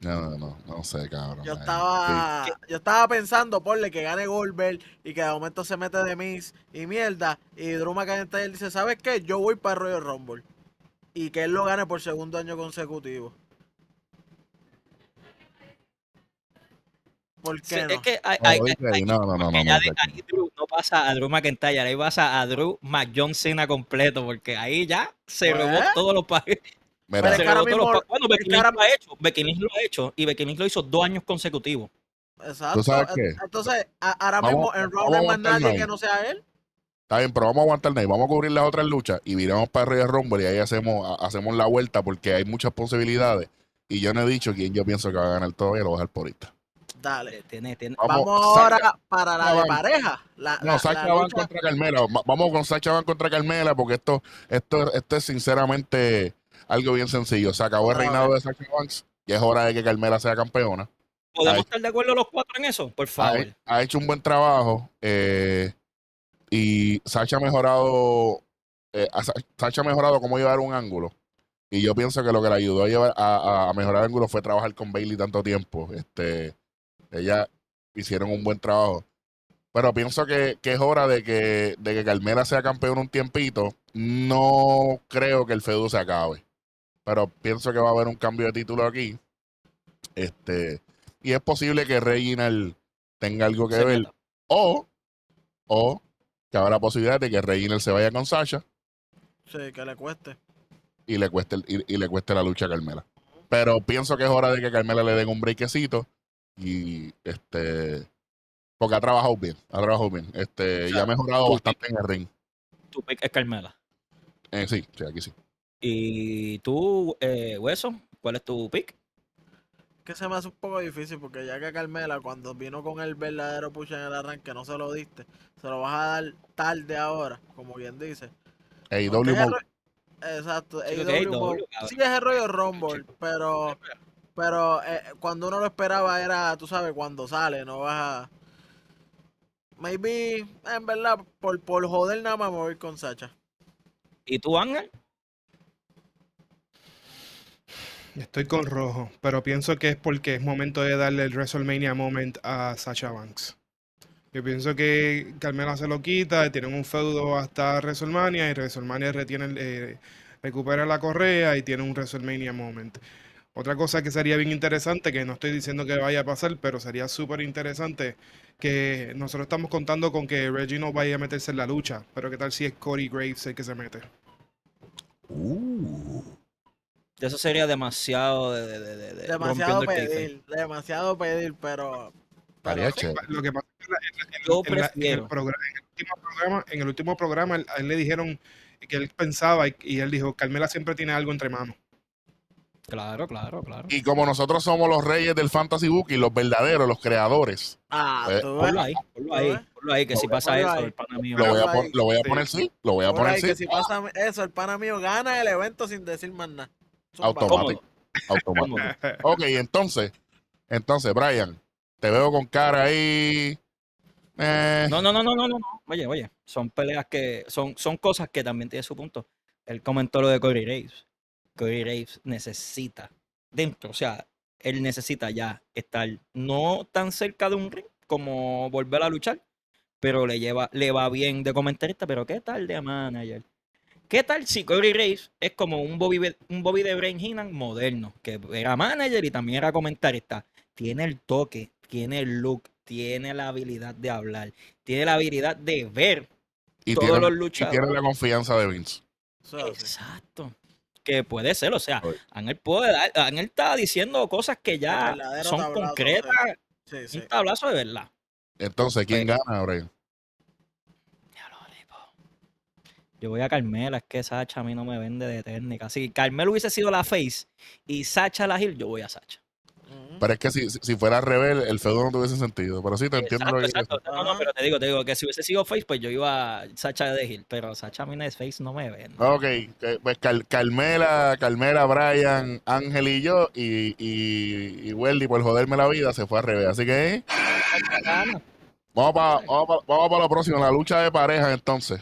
No, no, no sé, cabrón. Yo estaba, yo estaba pensando, porle, que gane Goldberg y que de momento se mete de Miss y mierda. Y Drew McIntyre dice, ¿sabes qué? Yo voy para el Royal Rumble. Y que él lo gane por segundo año consecutivo. ¿Por Sí, qué no? Es que hay, sí. No, hay- hay- no, no, no, no, porque no, ya no, de no. ahí Drew no pasa a Drew McIntyre, ahí pasa a Drew McJohn Cena completo, porque ahí ya se Pues, robó todos los países. Mira, es que ahora los mismo- pa- Bueno, Becky Lynch lo ha hecho, Becky Lynch lo ha hecho, y Becky Lynch lo hizo dos años consecutivos. Exacto. sabes qué? Entonces, ahora Vamos- mismo en Raw no a hay más nadie que no sea él. Está bien, pero vamos a aguantarnos ahí. Vamos a cubrir las otras luchas y viramos para Royal Rumble y ahí hacemos, ha- hacemos la vuelta porque hay muchas posibilidades. Y yo no he dicho quién yo pienso que va a ganar todavía, lo voy a dejar por ahorita. Dale. Tiene, tiene- Vamos, ahora para la de Van. pareja. La, No, la- Sacha la van lucha- contra Carmela. Va- Vamos con Sacha van contra Carmela porque esto, esto, esto es sinceramente algo bien sencillo. Se acabó el reinado de Sacha Banks y es hora de que Carmela sea campeona. ¿Podemos estar de acuerdo los cuatro en eso? Por favor. ha hecho un buen trabajo eh, y Sacha ha mejorado, eh, a Sa- Sacha ha mejorado cómo llevar un ángulo. Y yo pienso que lo que le ayudó a, llevar, a, a mejorar el ángulo fue trabajar con Bailey tanto tiempo. Este, ella hicieron un buen trabajo. Pero pienso que, que es hora de que, de que Carmela sea campeón un tiempito. No creo que el feudo se acabe. Pero pienso que va a haber un cambio de título aquí. Este, y es posible que Reginald tenga algo que Se ver. meta. O, o que habrá posibilidad de que Reginald se vaya con Sasha Sí, que le cueste. y le cueste el- y, y le cueste la lucha a Carmela. Pero pienso que es hora de que Carmela le den un breakcito y este porque ha trabajado bien, ha trabajado bien. Este, y ha mejorado bastante en el ring. Tu pick es Carmela. Eh, sí, sí, aquí sí. ¿Y tú, eh, Hueso? ¿Cuál es tu pick? Que se me hace un poco difícil porque ya que Carmela cuando vino con el verdadero push en el arranque no se lo diste, se lo vas a dar tarde ahora, como bien dice. AEW Exacto, Sí, AEW sí es el rollo Rumble, pero pero eh, cuando uno lo esperaba era, tú sabes, cuando sale, no vas a maybe en verdad por por joder nada más me voy con Sacha. ¿Y tú, Ángel? Estoy con rojo, pero pienso que es porque es momento de darle el WrestleMania moment a Sacha Banks. Yo pienso que Carmela se lo quita, tienen un feudo hasta WrestleMania y WrestleMania retiene, eh, recupera la correa y tiene un WrestleMania moment. Otra cosa que sería bien interesante, que no estoy diciendo que vaya a pasar, pero sería súper interesante, que nosotros estamos contando con que Reggie no vaya a meterse en la lucha, pero qué tal si es Cody Graves el que se mete. Uh. Eso sería demasiado de, de- de- de- de- Demasiado pedir, demasiado pedir, pero. sí. Lo que pasa es que en la- la- el prefiero. programa- en el último programa, en el último programa, él- a él le dijeron que él pensaba y, y él dijo, Carmela siempre tiene algo entre manos. Claro, claro, claro. Y como nosotros somos los reyes del Fantasy Booking, los verdaderos, los creadores, Ah, tú ves. Ponlo ahí, ponlo ahí, ponlo ahí, que si pasa eso, ahí. el pana mío. lo voy, a Ponlo pon- ahí. lo voy a Sí. poner sí, lo voy a poner ahí sí, que si pasa eso, el pana mío gana el evento sin decir más nada. Automático. automático. Ok, entonces, entonces, Brian, te veo con cara ahí. Eh, No, no, no, no, no, no. no. Oye, oye, son peleas que son, son cosas que también tiene su punto. Él comentó lo de Cody Graves. Cody Graves necesita dentro, o sea, él necesita ya estar no tan cerca de un ring como volver a luchar, pero le lleva, le va bien de comentarista, pero ¿qué tal de manager? ¿Qué tal si Cody Graves es como un Bobby, un Bobby de Brain Heenan moderno, que era manager y también era comentarista? Tiene el toque, tiene el look, tiene la habilidad de hablar, tiene la habilidad de ver y, todos tiene, los y luchadores. tiene la confianza de Vince. Exacto. Que puede ser, o sea. Ángel puede dar, Ángel está diciendo cosas que ya son tablazo, concretas, Sí, sí. un tablazo de verdad. Entonces, ¿quién Pues- gana, Brian? Ya lo tipo. Yo voy a Carmela, es que Sacha a mí no me vende de técnica. Si Carmelo hubiese sido la face y Sacha la heel, yo voy a Sacha. Ujú. Pero es que si, si fuera rebel, el feudo no tuviese sentido. Pero sí, te entiendo Exacto, lo que exacto. No, no, pero te digo, te digo que si hubiese sido face, pues yo iba a Sacha de heel. Pero Sacha a mí no es face, no me vende. Ok, que- pues Car- Carmela, Carmela, Brian, Ángel y yo, y, y, y Weldy, por joderme la vida, se fue a revés. Así que eh, vamos para vamos pa- vamos pa lo próximo, la lucha de pareja entonces.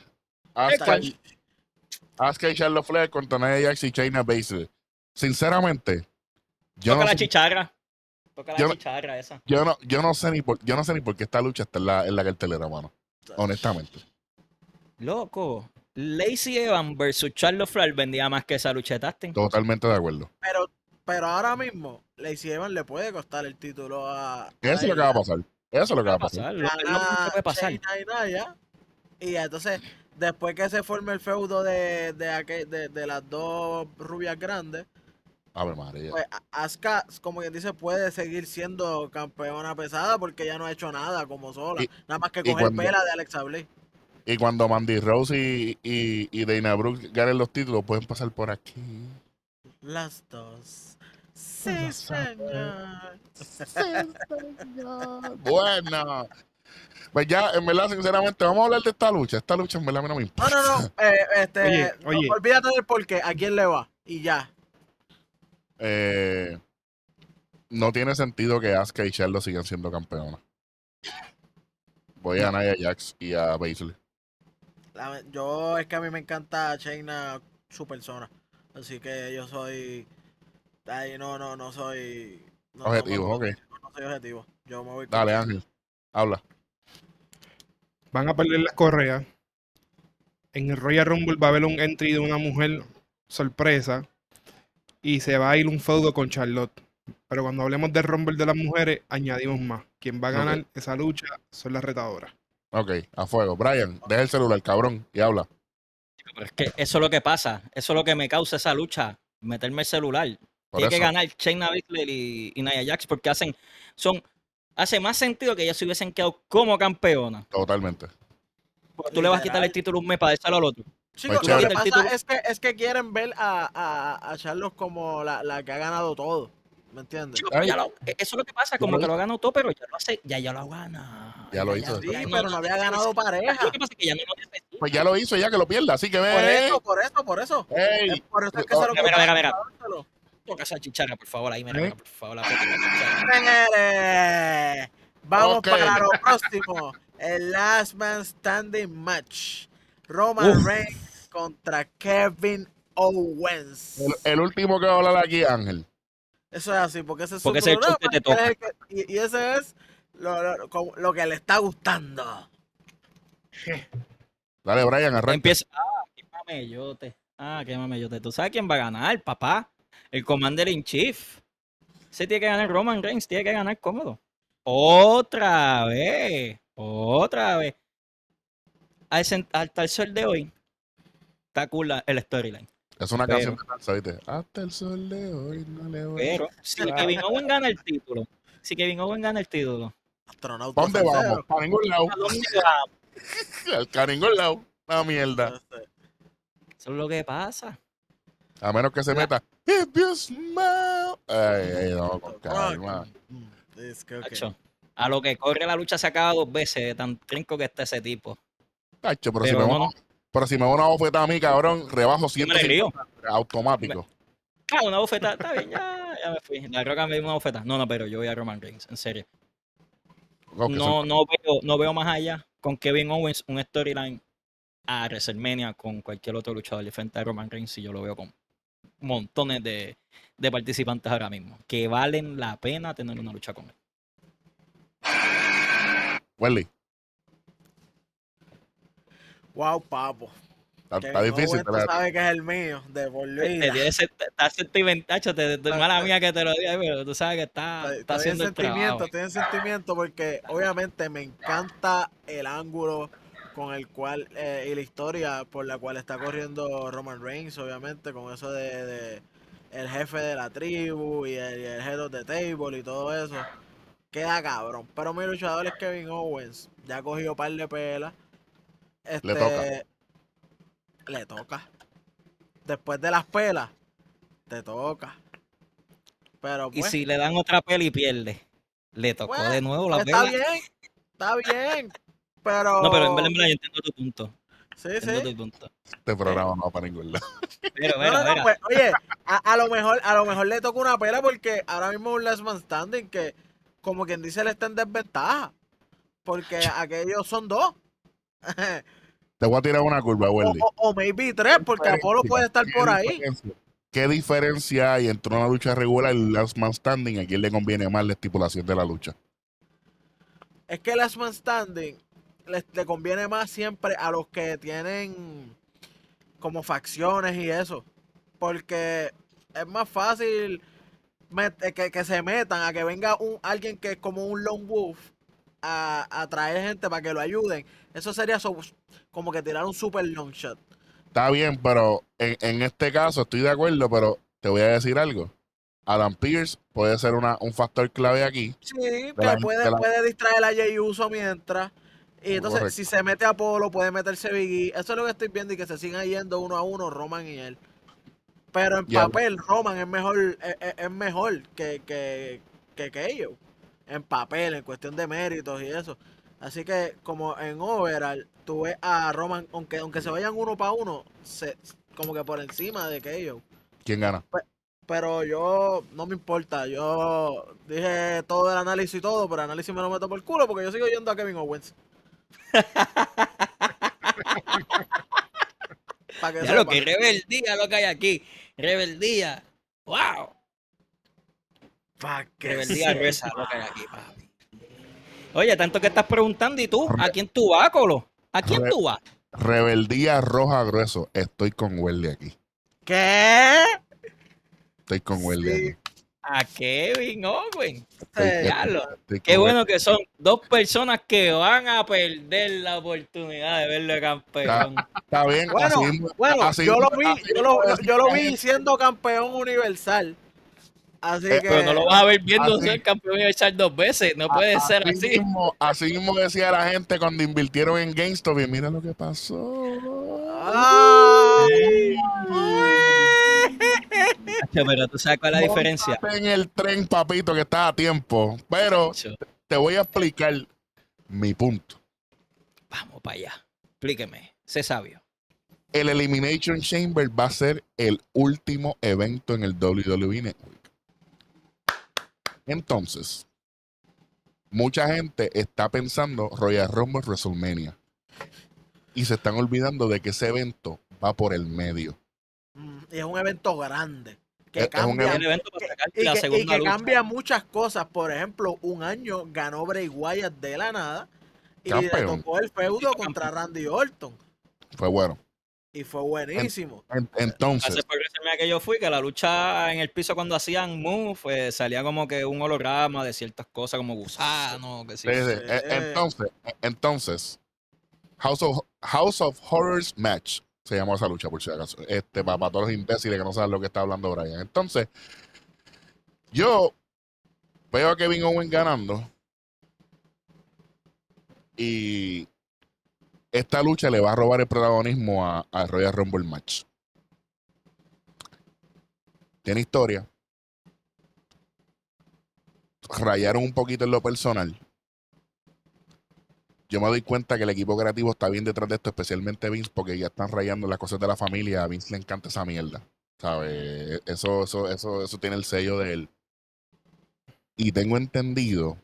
Asuka. Asuka y Charlotte Flair contra Nia Jax y Shayna Baszler. Sinceramente, yo Toca no, la sé, chicharra. Toca la yo no- chicharra esa. yo, no, yo, no sé ni por, yo no sé ni por qué esta lucha está en la, en la cartelera, mano. Honestamente. Loco. Lacey Evans versus Charlotte Flair vendía más que esa lucha de Tasting. Totalmente de acuerdo. Pero, pero ahora mismo, Lacey Evans le puede costar el título a. Eso es lo que va a pasar. Eso es lo que va a pasar. pasar? Lo, que puede pasar. Y entonces, después que se forme el feudo de, de, aquel- de, de las dos rubias grandes, A ver, María. pues Asuka, como quien dice, puede seguir siendo campeona pesada porque ya no ha hecho nada como sola. Y- nada más que coger cuando- pela de Alexa Bliss. Y cuando Mandy Rose y, y, y Dana Brooke ganen los títulos, pueden pasar por aquí. Las dos. Sí, Lo señor. Bueno. Pues ya, en verdad, sinceramente, vamos a hablar de esta lucha. Esta lucha, en verdad, a mí no me No, importa. no, no. eh, este, Oye, no, oye. olvídate del porqué. ¿A quién le va? Y ya. Eh, no tiene sentido que Asuka y Charlotte sigan siendo campeonas. Voy a Nia Jax y a Baszler. La- yo es que a mí me encanta Shayna su persona. Así que yo soy. Ahí no, no, no soy. No, no, Objetivo, no, ok. no soy objetivo. Yo me voy con Dale. Ángel. Habla. Van a perder las correas. En el Royal Rumble va a haber un entry de una mujer sorpresa. Y se va a ir un feudo con Charlotte. Pero cuando hablemos del Rumble de las mujeres, añadimos más. Quien va a ganar esa lucha son las retadoras. Ok, a fuego. Brian, deja el celular, cabrón, y habla. Pero es que eso es lo que pasa. Eso es lo que me causa esa lucha. Meterme el celular. Por Tiene que ganar Shayna Baszler y, y Nia Jax porque hacen. Son, hace más sentido que ellas se hubiesen quedado como campeonas. Totalmente. Porque tú le vas a quitar el título un mes para dárselo al otro. Chicos, Pues lo que pasa título- es que, es que quieren ver a, a, a Charlos como la, la que ha ganado todo. ¿Me entiendes? Chico, lo- eso es lo que pasa, como que lo ha ganado todo, pero ya lo hace, ya, ya lo ha ganado. Ya lo hizo. Sí, pero no había ganado pareja. Lo que pasa es que ya no lo. Pues ya lo hizo, ya que lo pierda, así que Por ve. eso, por eso, por eso. ¡Ey! Por eso es que Oh, se lo mira, mira, mira. Toca esa chicharra, por favor, ahí, mira, ¿Eh? por favor. La chicharra. Vamos para lo próximo. El Last Man Standing Match. Roman. Reigns contra Kevin Owens. El, el último que va a hablar aquí, Ángel. Eso es así, porque ese es Porque su ese programa, te toca. es el que- y, y ese es lo, lo- como- lo que le está gustando. Dale, Brian, arranca. Empieza. Ah, qué mamellote. Ah, qué mamellote. ¿Tú sabes quién va a ganar, papá? El Commander in Chief. Se tiene que ganar Roman Reigns, tiene que ganar cómodo. Otra vez, otra vez. Al, hasta el sol de hoy, está cool la- el storyline. Es una Pero- canción de salsa, ¿viste? Hasta el sol de hoy no le voy. Pero si Kevin Owen gana el título, si Kevin Owen gana el título, Astronauta ¿Para dónde vamos? Para ningún lado. ¿a dónde vamos? Al ca- ningún lado. Una mierda. Eso es lo que pasa. A menos que se meta. If you smile. Ay, ay, no, con calma. mm. Tacho, A lo que corre la lucha se acaba dos veces, de tan trinco que está ese tipo. Tacho, pero, Pero si me no, va- pero si me va una bofetada a mí, cabrón, rebajo me. 150 automático. Ah, una bofeta, está bien, ya, ya me fui. La roca me dio una bofeta. No, no, pero yo voy a Roman Reigns, en serio. No, no veo, no veo más allá con Kevin Owens un storyline a WrestleMania con cualquier otro luchador diferente a Roman Reigns y yo lo veo con montones de, de participantes ahora mismo que valen la pena tener una lucha con él. Welly, Wow, papo. está, está difícil. Tú ¿verdad? sabes que es el mío, de por vida. está sentimentacho, te, te- Está- mala mía que te lo diga, pero tú sabes que está, está haciendo el sentimiento, trabajo. en sentimiento porque obviamente me encanta el ángulo con el cual eh, y la historia por la cual está corriendo Roman Reigns, obviamente con eso de, de el jefe de la tribu y el, y el head of the table y todo eso. Queda cabrón. Pero mi luchador es Kevin Owens. Ya ha cogido par de pelas. Este, toca. Le toca. Después de las pelas, te toca. Pero Y pues, si le dan otra peli y pierde, le tocó Bueno, de nuevo la Está pela. bien, está bien. Pero. No, pero en verdad, en verdad, yo entiendo tu punto. Sí, Entiendo sí. tu punto. Este programa no va para ningún lado. Pero, pero, no, pues, oye, a, a lo mejor, a lo mejor le toca una pela porque ahora mismo es un last man standing que, como quien dice, le está en desventaja. Porque aquellos son dos. Te voy a tirar una curva, Welly. o- o maybe tres, porque Apolo puede estar por ahí. ¿Qué diferencia hay entre una lucha regular y Last Man Standing? ¿A quién le conviene más la estipulación de la lucha? Es que el last man standing le, le conviene más siempre a los que tienen como facciones y eso. Porque es más fácil eh, que, que se metan a que venga un alguien que es como un lone wolf a, a traer gente para que lo ayuden. Eso sería so- como que tirar un super long shot. Está bien, pero en, en este caso estoy de acuerdo, pero te voy a decir algo. Adam Pierce puede ser una, un factor clave aquí. Sí, que puede, la- puede distraer a Jay Uso mientras. Y entonces, Correcto. si se mete a Polo, puede meterse Biggie. Eso es lo que estoy viendo y que se sigan yendo uno a uno Roman y él. Pero en papel, Roman es mejor, es, es- mejor que, que, que, que ellos. En papel, en cuestión de méritos y eso. Así que, como en overall, tú ves a Roman, aunque, aunque se vayan uno para uno, se, como que por encima de que ellos. ¿Quién gana? Pero yo, no me importa, yo dije todo el análisis y todo, pero el análisis me lo meto por el culo porque yo sigo yendo a Kevin Owens. Que ya lo que rebeldía lo que hay aquí. Rebeldía. ¡Wow! Pa' que Rebeldía gruesa lo que hay aquí, papi. Oye, tanto que estás preguntando, ¿y tú? ¿A quién tú vas, Colo? ¿A quién Re- tú vas? Rebeldía roja grueso. Estoy con Welly aquí. ¿Qué? Estoy con Welly Sí. aquí. A Kevin Owen. Estoy Qué bueno que son dos personas que van a perder la oportunidad de verlo campeón. Está bien. Bueno, así Bueno, así yo lo vi, así yo lo, yo lo vi siendo campeón universal. Así Eh, que. Pero no lo vas a ver viendo así- ser campeón universal dos veces. No puede ser así. Mismo, así mismo decía la gente cuando invirtieron en GameStop y mira lo que pasó. ¡Ay! Pero tú sabes cuál es la diferencia. En el tren, papito, que está a tiempo. Pero te voy a explicar mi punto. Vamos para allá. Explíqueme. Sé sabio. El Elimination Chamber va a ser el último evento en el WWE Network. Entonces, mucha gente está pensando Royal Rumble WrestleMania. Y se están olvidando de que ese evento va por el medio. Mm, Y es un evento grande. Que Es- es un cambia, Un evento para sacar y la que, y segunda que lucha. cambia muchas cosas. Por ejemplo, un año ganó Bray Wyatt de la nada y le Campeón. tocó el feudo contra Randy Orton. Fue bueno. Y fue buenísimo. En- entonces, Hace por que yo fui, que la lucha en el piso cuando hacían move, pues salía como que un holograma de ciertas cosas como gusano, que sí. sí, sí. Sí. E- entonces, e- entonces, House of, House of Horrors Match se llamó esa lucha, por si acaso. Este, para, para todos los imbéciles que no saben lo que está hablando Brian. Entonces, yo veo a Kevin Owen ganando y esta lucha le va a robar el protagonismo a, a Royal Rumble Match. Tiene historia. Rayaron un poquito en lo personal. Yo me doy cuenta que el equipo creativo está bien detrás de esto, especialmente Vince, porque ya están rayando las cosas de la familia. A Vince le encanta esa mierda. ¿Sabes? Eso, eso, eso, eso tiene el sello de él. Y tengo entendido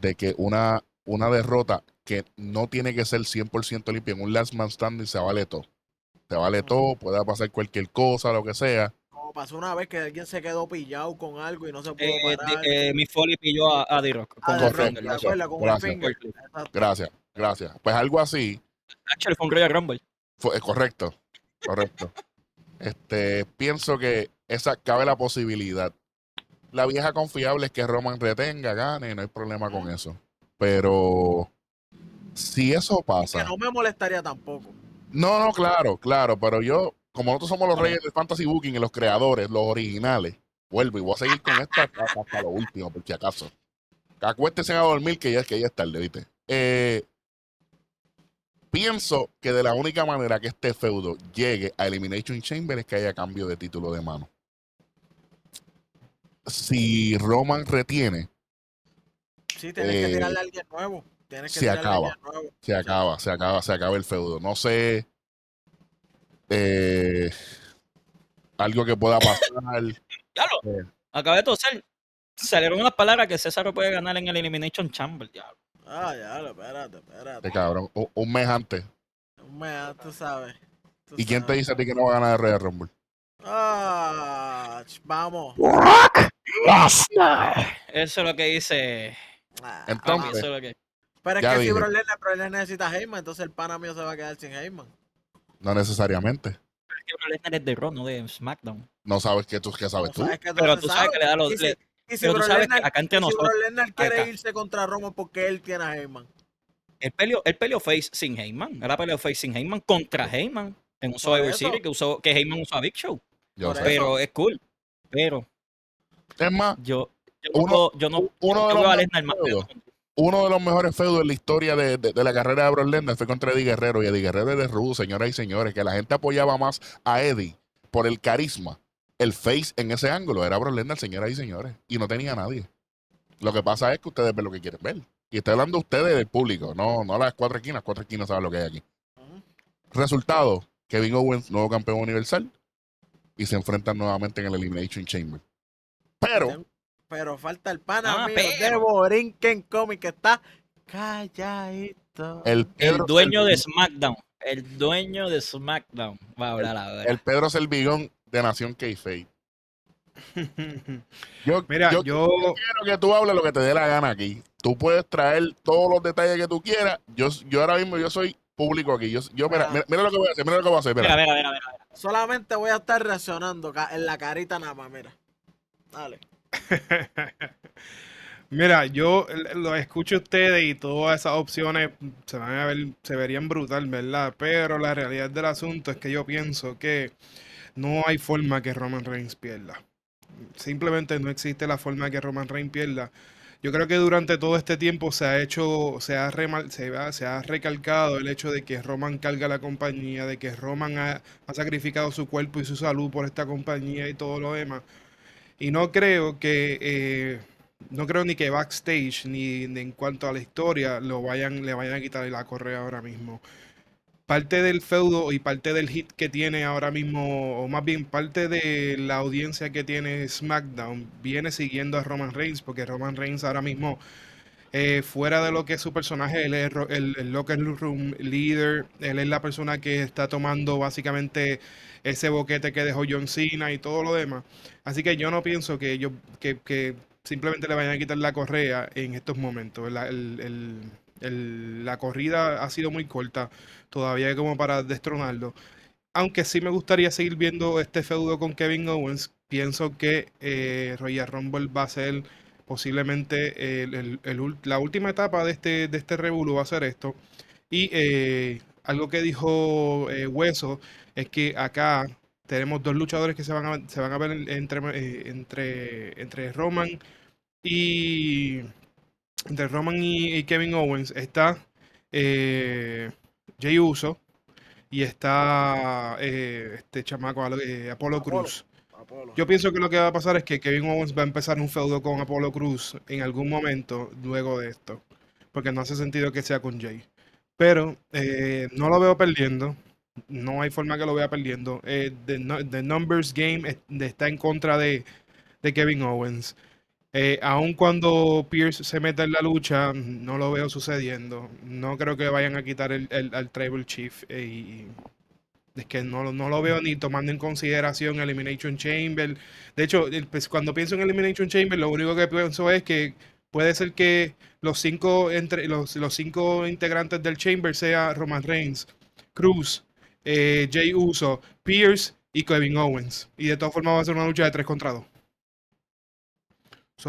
de que una, una derrota que no tiene que ser 100% limpia en un last man standing se vale todo. Se vale todo, puede pasar cualquier cosa, lo que sea. Como pasó una vez que alguien se quedó pillado con algo y no se pudo Eh, parar. eh, mi Foley pilló a, a D-Rock. Ah, con de un correcto, Rock, finger. ¿te gracias, acuerdas? Con un gracias. Gracias, gracias. Pues algo así, Actually, fue un Royal Rumble. Fue, es correcto, correcto. Este, pienso que esa cabe la posibilidad. La vieja confiable es que Roman retenga, gane, no hay problema con eso. Pero si eso Que pasa, no me molestaría tampoco. no, no, claro, claro, pero yo, como nosotros somos los reyes del fantasy booking y los creadores, los originales, vuelvo y voy a seguir con esto hasta, hasta lo último, por si acaso. Acuéstense a dormir que ya, que ya es tarde, ¿viste? Eh, pienso que de la única manera que este feudo llegue a Elimination Chamber es que haya cambio de título de mano. Si Roman retiene, Sí, tienes que Eh, tirarle a alguien nuevo. Tienes que se tirarle a acaba. alguien nuevo. se acaba, se acaba, se acaba el feudo. No sé eh, algo que pueda pasar. Diablo, Eh. acabé de toser. Salieron unas palabras que César puede ganar en el Elimination Chamber. Diablo. Ah, ya, lo- espérate, espérate. Este cabrón, un, un mes antes. Un mes, tú sabes. tú ¿Y quién te dice a ti que no va a ganar el Royal Rumble? Ah, vamos. Eso es lo que dice. Ah, Entonces, Eso es lo que. pero es ya que si dije. Brock Lesnar, Brock necesita a Heyman, entonces el pana mío se va a quedar sin Heyman. No necesariamente. Es que Brock Lesnar es de Raw, no de SmackDown. No sabes qué tú qué sabes No tú. sabes que Pero tú sabes sabe. que le da los. Le- y si pero Brock Lesnar, acá entre y si nosotros. Brock Lesnar quiere acá. irse contra Roman porque él tiene a Heyman. Él peleó, él peleó face sin Heyman. Era peleó face sin Heyman contra Heyman. En un Survivor. Series que, usó, que Heyman usó a Big Show. Yo por sé. Pero es cool. Pero Es más, yo, yo no, Uno- puedo- yo no, uno yo de veo los a Lesnar más. Uno de los mejores feudos en la historia de, de- la carrera de Brock Lesnar fue contra Eddie Guerrero. Y Eddie Guerrero es de rudo, señoras y señores, que la gente apoyaba más a Eddie por el carisma. El face en ese ángulo era Brock Lesnar, señoras y señores. Y no tenía a nadie. Lo que pasa es que ustedes ven lo que quieren ver. Y estoy hablando de ustedes del público, no, no las cuatro esquinas. Cuatro esquinas saben lo que hay aquí. Resultado, Kevin Owens, nuevo campeón universal. Y se enfrentan nuevamente en el Elimination Chamber. Pero, Pero falta el pana Ah, mío de Borinquen Comic que está calladito. el El dueño de SmackDown. El dueño de SmackDown. Va a hablar ahora. el Pedro Selvigón de Nación Kayfabe. Yo, Mira, yo, yo, quiero que tú hables lo que te dé la gana aquí. Tú puedes traer todos los detalles que tú quieras. Yo, yo ahora mismo yo soy público aquí. Yo, yo mira, Ah. mira, mira lo que voy a hacer, mira lo que voy a hacer. mira. Mira, mira, mira, mira. Solamente voy a estar reaccionando en la carita nada más, mira. Dale. mira, yo lo escucho a ustedes y todas esas opciones se van a ver, se verían brutal, ¿verdad? Pero la realidad del asunto es que yo pienso que no hay forma que Roman Reigns pierda. Simplemente no existe la forma que Roman Reigns pierda. Yo creo que durante todo este tiempo se ha hecho, se ha, remal- se ha, se ha recalcado el hecho de que Roman carga la compañía, de que Roman ha, ha sacrificado su cuerpo y su salud por esta compañía y todo lo demás. Y no creo que, eh, no creo ni que backstage ni, en cuanto a la historia lo vayan, le vayan a quitar la correa ahora mismo. Parte del feudo y parte del hit que tiene ahora mismo, o más bien parte de la audiencia que tiene SmackDown, viene siguiendo a Roman Reigns, porque Roman Reigns ahora mismo, eh, fuera de lo que es su personaje, él es el, el locker room leader, él es la persona que está tomando básicamente ese boquete que dejó John Cena y todo lo demás. Así que yo no pienso que ellos que, simplemente le vayan a quitar la correa en estos momentos. ¿verdad? El, el- la corrida ha sido muy corta, todavía como para destronarlo. Aunque sí me gustaría seguir viendo este feudo con Kevin Owens, pienso que eh, Royal Rumble va a ser posiblemente la última etapa de este, de este va a ser esto. Y eh, algo que dijo eh, Hueso es que acá tenemos dos luchadores que se van a, se van a ver entre, eh, entre, entre Roman y entre Roman y, Kevin Owens. Está Jay Uso y está este chamaco Apolo Cruz. Yo pienso que lo que va a pasar es que Kevin Owens va a empezar un feudo con Apollo Cruz en algún momento luego de esto. Porque no hace sentido que sea con Jay. Pero eh, no lo veo perdiendo. No hay forma que lo vea perdiendo. Eh, the, Numbers Game está en contra de, Kevin Owens. Eh, aun cuando Pierce se meta en la lucha, no lo veo sucediendo. No creo que vayan a quitar al Tribal Chief. y es que no, lo veo ni tomando en consideración Elimination Chamber. De hecho, pues, cuando pienso en Elimination Chamber, lo único que pienso es que puede ser que los cinco, entre, los cinco integrantes del Chamber sea Roman Reigns, Cruz, eh, Jay Uso, Pierce y Kevin Owens. Y de todas formas va a ser una lucha de tres contra dos.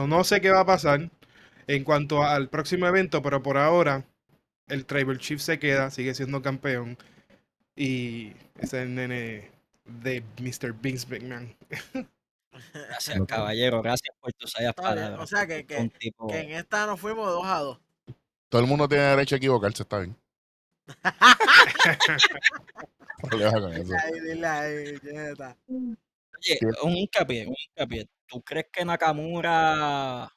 no sé qué va a pasar en cuanto al próximo evento, pero por ahora el Tribal Chief se queda, sigue siendo campeón. Y es el nene de Mr. Vince McMahon. Gracias, caballero. Gracias por tus sabias palabras. O sea, que, que, en esta nos fuimos dos a dos. Todo el mundo tiene derecho a equivocarse, está bien. Oye, un hincapié, un hincapié. ¿Tú crees que Nakamura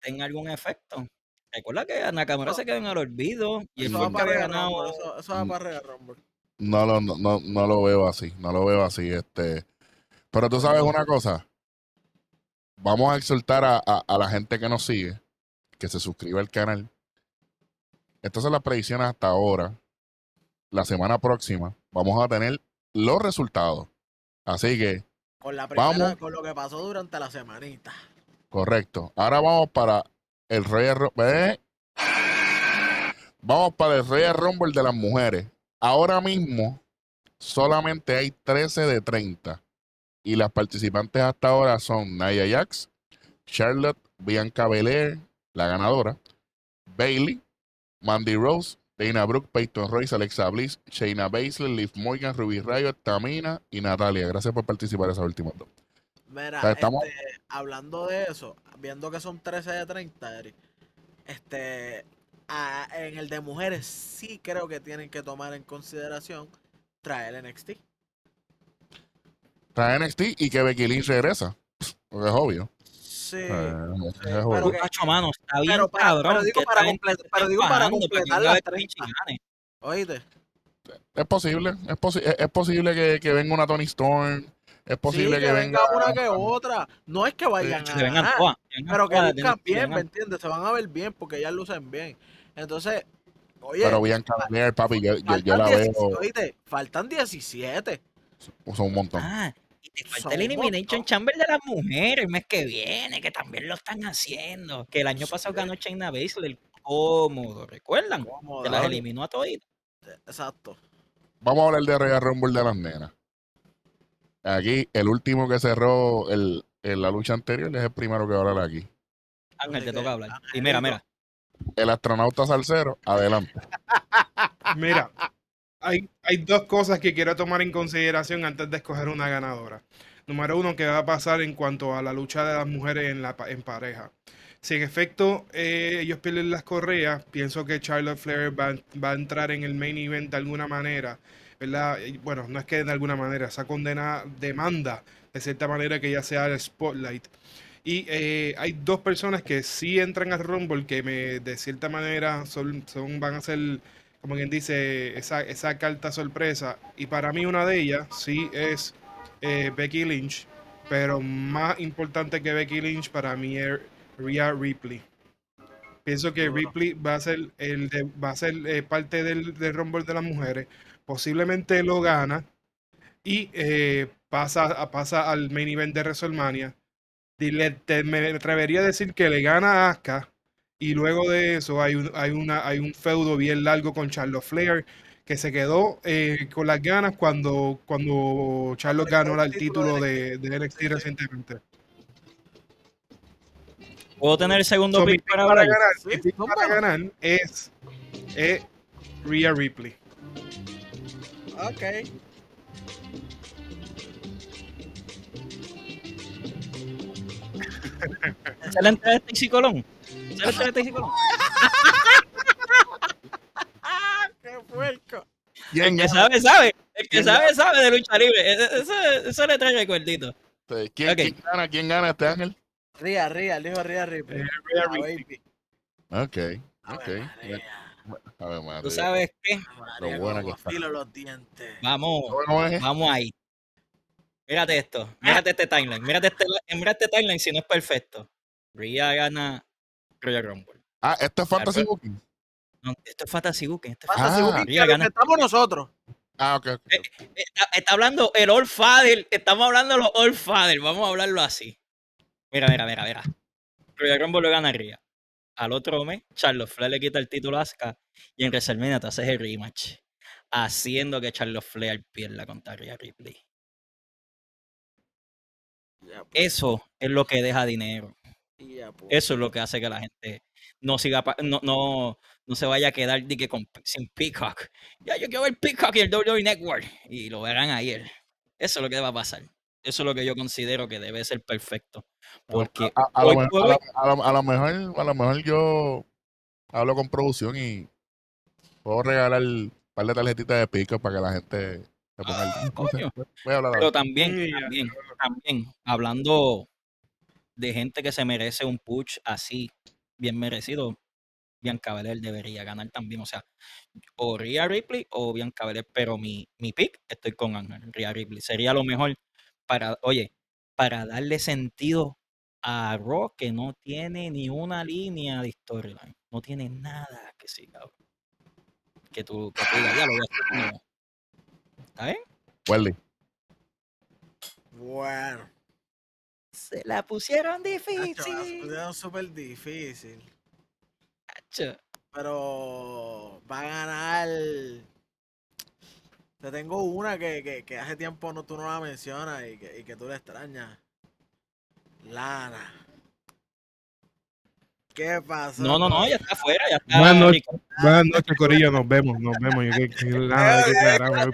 tenga algún efecto? Recuerda que Nakamura se quedó en el olvido y eso va para ganado. Eso, eso va mm. para Rumble. No lo, no, no, lo veo así, no lo veo así. Este. Pero tú sabes una cosa. Vamos a exhortar a, a, la gente que nos sigue, que se suscriba al canal. Estas son las predicciones hasta ahora. La semana próxima vamos a tener los resultados. Así que. Con la primera, con lo que pasó durante la semanita. Correcto. Ahora vamos para el Rey Rumble. Vamos para el Rey Rumble de las mujeres. Ahora mismo solamente hay 13 de 30 y las participantes hasta ahora son Naya Jax, Charlotte, Bianca Belair, la ganadora, Bailey, Mandy Rose, Dana Brooke, Peyton Royce, Alexa Bliss, Shayna Baszler, Liv Morgan, Ruby Rayo, Tamina y Natalia. Gracias por participar en esas últimas dos. Mira, este, hablando de eso, viendo que son 13 de 30, Eric, este, en el de mujeres sí creo que tienen que tomar en consideración traer NXT. Traer NXT y que Becky Lynch regresa. Porque es obvio. Sí. Eh, es obvio. Pero, mano, está bien pero, cabrón. Pero digo, para, pero digo para completar las 30. Oíste. Es posible, es, posi es, posible que, que, venga una Tony Storm, es posible que, venga, una que otra. No es que vayan a ganar, pero que luzcan bien, ¿me entiendes? Se van a ver bien porque ellas lucen bien. Entonces, oye. Pero voy a cambiar, papi. Yo, yo, la veo. Oíste, faltan 17. Son un montón. Ah, te falta el Elimination Chamber de las mujeres el mes que viene, que también lo están haciendo. Que el año pasado ganó China Baszler cómodo, ¿recuerdan? Cómodo, que las eliminó a toditas. Exacto. Vamos a hablar de Real Rumble de las nenas. Aquí, el último que cerró el, en la lucha anterior es el primero que va a hablar aquí. Ángel, te toca hablar. Y mira, mira el astronauta salsero, adelante. Mira, hay, hay dos cosas que quiero tomar en consideración antes de escoger una ganadora. Número uno, ¿qué va a pasar en cuanto a la lucha de las mujeres en, la, en pareja? Si en efecto eh, ellos pierden las correas, pienso que Charlotte Flair va, a entrar en el main event de alguna manera, ¿verdad? Bueno, no es que de alguna manera, esa condena demanda de cierta manera que ya sea el spotlight. Y eh, hay dos personas que sí entran al Rumble que me, de cierta manera son, son van a ser, como quien dice, esa, esa carta sorpresa. Y para mí una de ellas sí es eh, Becky Lynch. Pero más importante que Becky Lynch para mí es Rhea Ripley. Pienso que Ripley va a ser, el va a ser eh, parte del, del, Rumble de las mujeres. Posiblemente lo gana y pasa, pasa al main event de WrestleMania me atrevería a decir que le gana a Asuka Y luego de eso hay un, hay una, hay un feudo bien largo con Charlotte Flair que se quedó eh, con las ganas cuando, cuando Charlotte ganó el título de, de NXT recientemente. ¿Puedo tener el segundo So, pick pick para ganar, Sí, mi pick para ganar es, es Rhea Ripley. Ok. ¿Se la entra de Stacy Colón? ¿Se la entra de Stacy Colón? ¡Qué puerco! ¿Quién El que sabe, sabe. El que ¿Quién sabe, sabe de lucha libre. E- e- Eso, eso le trae recuerdito. ¿Quién, Ok. quién gana? ¿Quién gana este ángel? Ría, ría, el hijo Ría Ripley. Eh, Rhea Ah. Ok, Ave ok. A ver, madre. ¿Tú sabes qué? María, Lo buena cómo que está. los dientes. Vamos, ¿Cómo es? vamos ahí. Mírate esto. Mírate este timeline. Mírate este, mírate este timeline si no es perfecto. Rhea gana Royal Rumble. Ah, esto es Fantasy Ah, Booking. No, esto es Fantasy Booking. Esto es Fantasy Ah, Booking, que inventamos nosotros. Ah, ok. ok. Está, está hablando el All Father. Estamos hablando de los All Father. Vamos a hablarlo así. Mira, mira, mira, mira. Royal Rumble lo gana Rhea. Al otro mes, Charlotte Flair le quita el título a Asuka. Y en WrestleMania te haces el rematch. Haciendo que Charlotte Flair pierda contra Rhea Ripley. Pues, Eso es lo que deja dinero. Ya, pues. Eso es lo que hace que la gente no siga no, no, no se vaya a quedar di que con, sin Peacock. Ya yo quiero ver Peacock y el WWE Network. Y lo verán ayer. Eso es lo que va a pasar. Eso es lo que yo considero que debe ser perfecto. Porque A, lo, mejor- a, lo, mejor, yo hablo con producción y puedo regalar un par de tarjetitas de pico para que la gente se ponga al- Ah, coño. Voy a hablar Pero también, también, también, hablando de gente que se merece un push así, bien merecido, Bianca Belair debería ganar también. O sea, o Rhea Ripley o Bianca Belair, pero mi, mi pick estoy con Ángel, Rhea Ripley. Sería lo mejor para, oye, para darle sentido a Raw que no tiene ni una línea de storyline. No tiene nada que siga. Que tú, que tú digas, ya lo voy a hacer ¿Está bien? Welly. Bueno. Se la pusieron Nacho, me la difícil. pusieron súper difícil. Nacho. Pero va a ganar. Te tengo una que, que, que hace tiempo no, tú no la mencionas y que, y que tú la extrañas. Lana. ¿Qué pasó? No, no, no, ya está afuera, ya está. Buenas noches. Buenas noches, Corillo. Nos vemos, nos vemos. Yo que, que- nada, voy.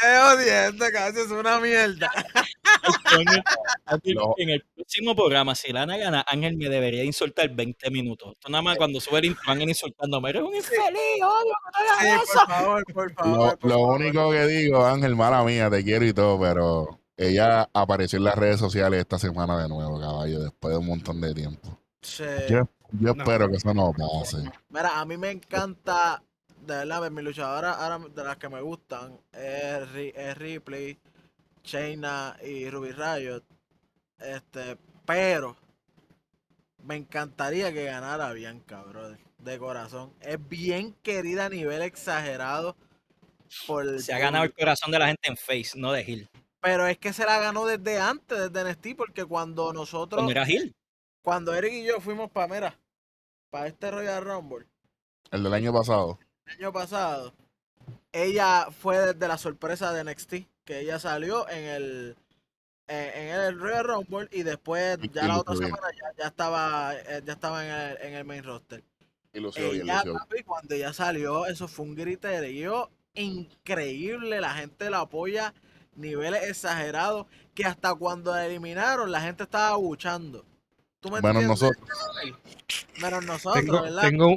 Qué odiento, casi es una mierda. No. En el próximo programa, si Lana gana, Ángel me debería insultar 20 minutos. Esto nada más cuando sube el intro, Ángel insultándome. Eres un infeliz, odio que tú hagas Sí, eso. por favor, por Lo, favor. por lo favor. único que digo, Ángel, mala mía, te quiero y todo, pero ella apareció en las redes sociales esta semana de nuevo, caballo, después de un montón de tiempo. Sí. Yo, yo No. espero que eso no pase. Mira, a mí me encanta, de verdad, mi luchadora ahora de las que me gustan es, Ri- es Ripley, Shayna y Ruby Riot. Este, pero me encantaría que ganara Bianca, brother, de corazón. Es bien querida a nivel exagerado. Por Se ha ganado el corazón de la gente en Face, no de Hill. Pero es que se la ganó desde antes, desde NXT, porque cuando nosotros, Cuando era Hill. cuando Eric y yo fuimos para, mira, para este Royal Rumble, El del año pasado. El año pasado, ella fue desde la sorpresa de NXT, que ella salió en el en, el Royal Rumble y después Y- ya la otra bien. semana ya, ya estaba eh, ya estaba en el, en el main roster. Y bien, Ella, papi, cuando ella salió, eso fue un griterío increíble, la gente la apoya niveles exagerados que hasta cuando la eliminaron la gente estaba abuchando. ¿Tú me Menos entiendes? nosotros. Menos nosotros, Tengo, ¿verdad? tengo,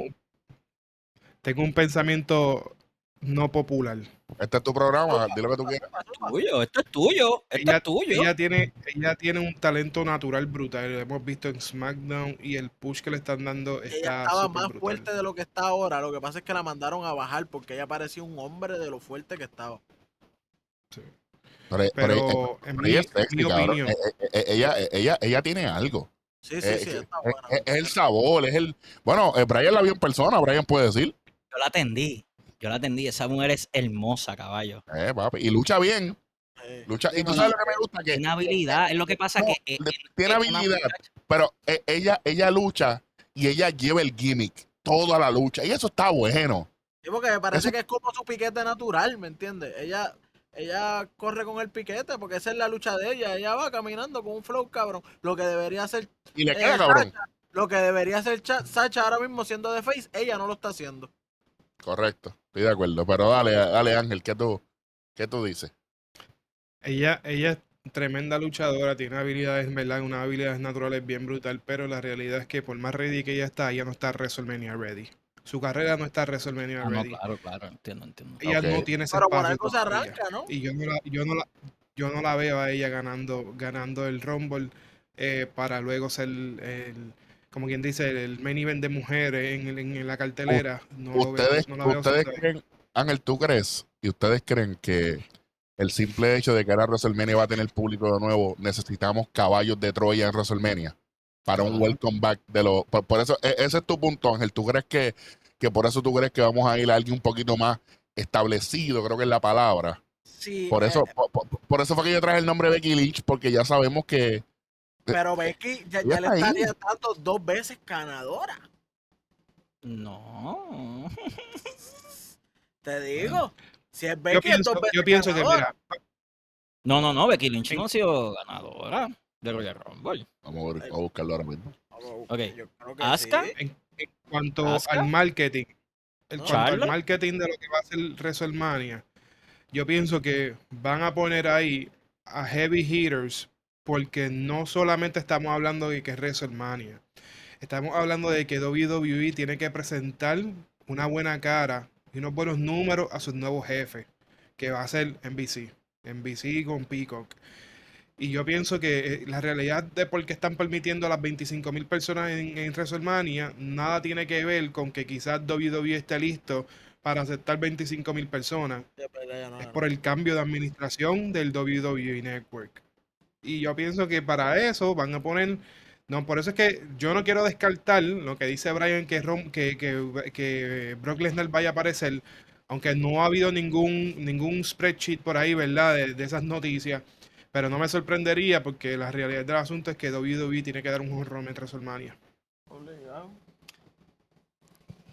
tengo un pensamiento no popular. Este es tu programa, di lo que tú quieras. Tuyo, esto es tuyo. Esto Ella, es tuyo. ella tiene, ella tiene un talento natural brutal. Lo hemos visto en SmackDown y el push que le están dando ella está estaba súper más brutal. fuerte de lo que está ahora. Lo que pasa es que la mandaron a bajar porque ella parecía un hombre de lo fuerte que estaba. Pero, pero- Pero en pero mi, ella es sexy, mi cabrón. opinión, Eh, eh, eh, ella, eh, ella, ella tiene algo. Sí, sí, Eh, sí, está es, buena. es- es el sabor, es el. Bueno, eh, Brian la vio en persona, Brian puede decir. Yo la atendí. Yo la atendí. Esa mujer es hermosa, caballo. Eh, papi, y lucha bien. Sí. Lucha, y tú sabes lo que me gusta, que Tiene habilidad. Es lo que pasa No, que. eh, eh, tiene habilidad. pero eh, ella, ella lucha y ella lleva el gimmick toda la lucha. Y eso está bueno. Sí, porque me parece Eso- que es como su piquete natural, ¿me entiendes? Ella, ella corre con el piquete porque esa es la lucha de ella. Ella va caminando con un flow cabrón. Lo que debería hacer, Y le Eh, queda cabrón. lo que debería hacer Cha- Sacha ahora mismo siendo de face, ella no lo está haciendo. Correcto, estoy de acuerdo. Pero dale, dale Ángel, ¿qué tú, qué tú dices? Ella, ella es tremenda luchadora, tiene habilidades, ¿verdad? Unas habilidades naturales bien brutal, pero la realidad es que por más ready que ella está, ella no está WrestleMania ready. Su carrera no está WrestleMania Ah, no, ready. claro, claro, entiendo, entiendo. Ella no tiene ese Pero por espacio algo se arranca, ¿no? Y yo no la, yo no la, yo no la veo a ella ganando, ganando el Rumble eh, para luego ser el, como quien dice, el main event de mujeres en, la cartelera. No lo veo- ustedes, no la veo ustedes creen, Ángel, ¿tú crees? Y ustedes creen que el simple hecho de que ahora WrestleMania va a tener público de nuevo, necesitamos caballos de Troya en WrestleMania para un welcome back de los. Por, por eso, e- ese es tu punto, Ángel. ¿Tú crees que, que por eso tú crees que vamos a ir a alguien un poquito más establecido? Creo que es la palabra. Sí, Por eso, eh, por, por- por eso fue que yo traje el nombre Becky Lynch, porque ya sabemos que pero Becky ya, le estaría dando dos veces ganadora. No. Te digo. Si es Yo Becky, es pienso, dos veces yo pienso que, mira, No, no, no, Becky Lynch no ha sido ganadora de Royal Rumble. Vamos a, ver- vamos a buscarlo ahora mismo. Ok. Yo Asuka. sí. en, en cuanto ¿Asuka? al marketing, en ¿No? cuanto marketing de lo que va a ser WrestleMania, yo pienso que van a poner ahí a heavy hitters porque no solamente estamos hablando de que es WrestleMania, estamos hablando de que WWE tiene que presentar una buena cara y unos buenos números a sus nuevos jefes, que va a ser NBC, NBC con Peacock. Y yo pienso que eh, la realidad de por qué están permitiendo a las 25 mil personas en, en WrestleMania, nada tiene que ver con que quizás WWE esté listo para aceptar 25 mil personas. No Es por el cambio de administración del WWE Network. Y yo pienso que para eso van a poner... No, por eso es que yo no quiero descartar lo que dice Brian que, Rom- que, que, que Brock Lesnar vaya a aparecer, aunque no ha habido ningún, ningún spreadsheet por ahí, ¿verdad? De, de esas noticias. Pero no me sorprendería porque la realidad del asunto es que WWE tiene que dar un honrón en WrestleMania. Obligado.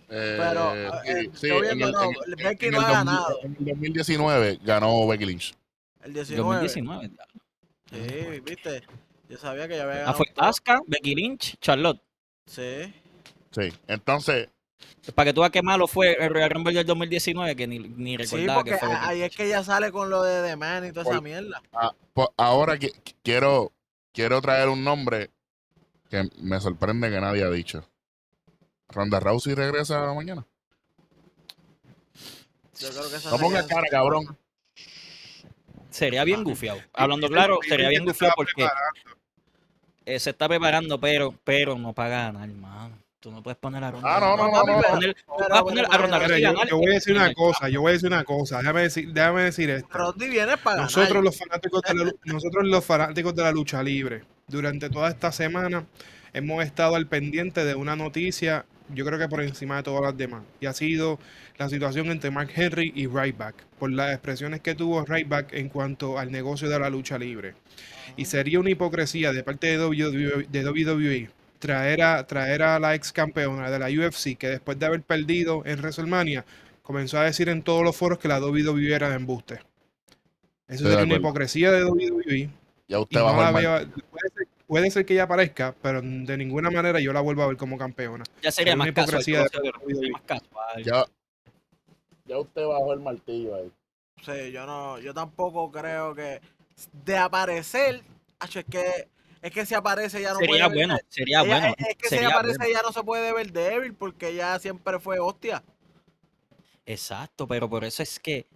Eh, Pero, eh, sí, yo en viendo, el- no, en el- Becky en no el ha 2000 ganado. En el 2019 ganó Becky Lynch. El 19. 2019. Sí, viste. Yo sabía que ya había Ah, ganado. fue todo. Asuka, Becky Lynch, Charlotte. Sí. Sí, entonces, Para que tú veas qué malo fue el Royal Rumble del 2019, que ni, ni Sí, recordaba porque que fue. Ahí es que ella sale con lo de The Man y toda esa mierda. ah, ahora que, quiero, quiero traer un nombre que me sorprende que nadie ha dicho. Ronda Rousey regresa mañana. Yo creo que esa No ponga sería- cara, cabrón. Sería bien gufiado. Hablando claro, sería bien gufiado porque eh, se está preparando, pero, pero no para ganar, hermano. Tú no puedes poner a Ronda. Ah, no, no, no, no. poner- a poner a Ronda Rousey yo, voy a decir una cosa, yo voy a decir una cosa, déjame decir, déjame decir esto. Roddy viene para Nosotros ganar. los fanáticos de la, lu- nosotros los fanáticos de la lucha libre, durante toda esta semana hemos estado al pendiente de una noticia, yo creo que por encima de todas las demás, y ha sido la situación entre Mark Henry y Ryback, por las expresiones que tuvo Ryback en cuanto al negocio de la lucha libre. Y sería una hipocresía de parte de WWE, de WWE traer a, traer a la ex campeona de la UFC, que después de haber perdido en WrestleMania, comenzó a decir en todos los foros que la WWE era de embuste. Eso sería una hipocresía de WWE. Ya usted bajó el puede, ser, que ella aparezca, pero de ninguna manera yo la vuelvo a ver como campeona. Ya sería más de casual. Ya, ya usted bajó el martillo ahí. Sí, yo no, yo tampoco creo que de aparecer, es que es que si aparece ya no Sería puede ver- bueno, sería ella- bueno. es que si aparece bueno. ya no se puede ver débil porque ya siempre fue hostia. Exacto, pero por eso es que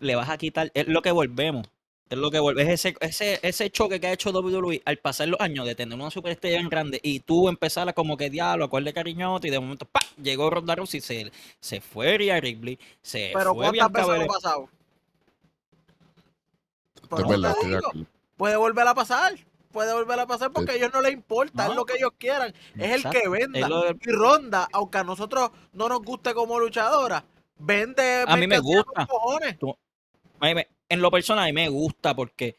le vas a quitar, es lo que volvemos, es lo que vuelve, es ese, ese, ese choque que ha hecho WWE al pasar los años de tener una superestrella en grande y tú empezar a como que diablo, acuerde cariñote y de momento ¡pa! llegó Ronda Rousey, se, se fue Rhea Ripley, se Pero fue ¿cuántas Bianca veces Belair. ha pasado? Verdad, digo, puede volver a pasar. Puede volver a pasar porque a ellos no les importa, es lo que ellos quieran, es el que venda. lo del- Y Ronda, aunque a nosotros no nos guste como luchadora, vende A mí me gusta. cojones. A mí me- en lo personal a mí me gusta porque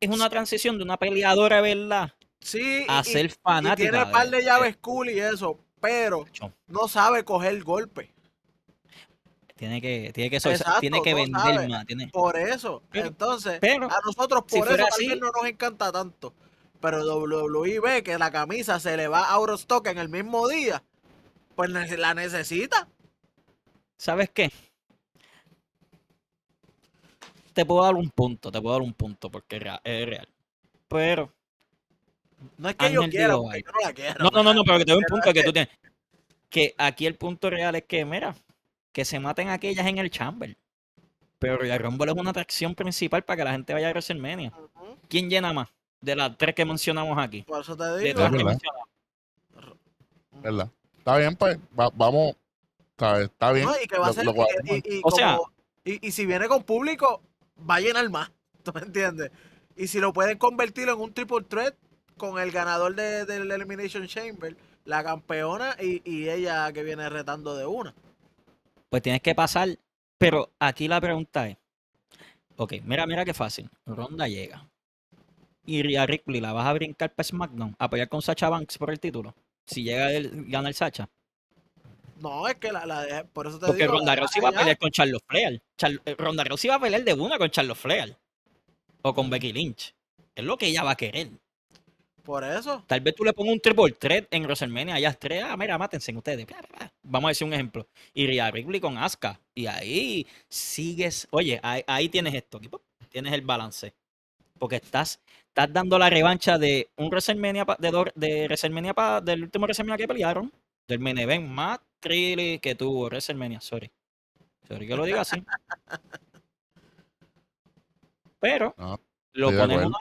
es una transición de una peleadora, ¿verdad? Sí, a y- ser y fanática. tiene un par de llaves cool y eso, pero no sabe coger golpe. Tiene que, tiene que, Exacto, tiene que no vender sabe. más. Tiene, Por eso. Pero- Entonces, pero, a nosotros si por eso tal así- vez no nos encanta tanto. Pero WWE ve que la camisa se le va out of stock en el mismo día. Pues la necesita. ¿sabes qué? Te puedo dar un punto, te puedo dar un punto porque es real. Es real. Pero, No es que yo quiera, porque yo no la quiero. no, no, no, no, pero que te doy un punto que tú tienes. Que aquí el punto real es que, mira, que se maten aquellas en el chamber. Pero Royal Rumble es una atracción principal para que la gente vaya a WrestleMania. Ujú, ¿Quién llena más? De las tres que mencionamos aquí. Por eso te De digo. todas que verdad. mencionamos. ¿Verdad? Está bien, pues, va- vamos. Está bien. No, y que va a Lo- ser. lo y- cuadramos. y, y O sea- como- y- y si viene con público, va a llenar más. ¿Tú me entiendes? Y si lo pueden convertirlo en un triple threat con el ganador de- del Elimination Chamber, la campeona y, y ella que viene retando de una. Pues tienes que pasar. Pero aquí la pregunta es: Ok, mira, mira qué fácil. Ronda llega. Y Rhea Ripley la vas a brincar para SmackDown a pelear con Sacha Banks por el título. Si llega el, gana el Sacha. No, es que la, la de- por eso te Porque digo. Ronda la Rousey va a pelear con Charlos Flair. Char- eh, Ronda Rousey va a pelear de una con Charlos Flair. O con Becky Lynch. Es lo que ella va a querer. Por eso. Tal vez tú le pongas un triple threat en WrestleMania, allá tres, ah, mira, mátense ustedes. Vamos a decir un ejemplo. Y Rhea Ripley con Asuka. Y ahí sigues, oye, ahí, ahí tienes esto, ¡pum! tienes el balance. Porque estás, estás dando la revancha de un WrestleMania, pa- de, de WrestleMania pa- del último WrestleMania que pelearon, del main event más que tuvo WrestleMania, sorry. Sorry que lo diga así. Pero No, lo de pones, en una,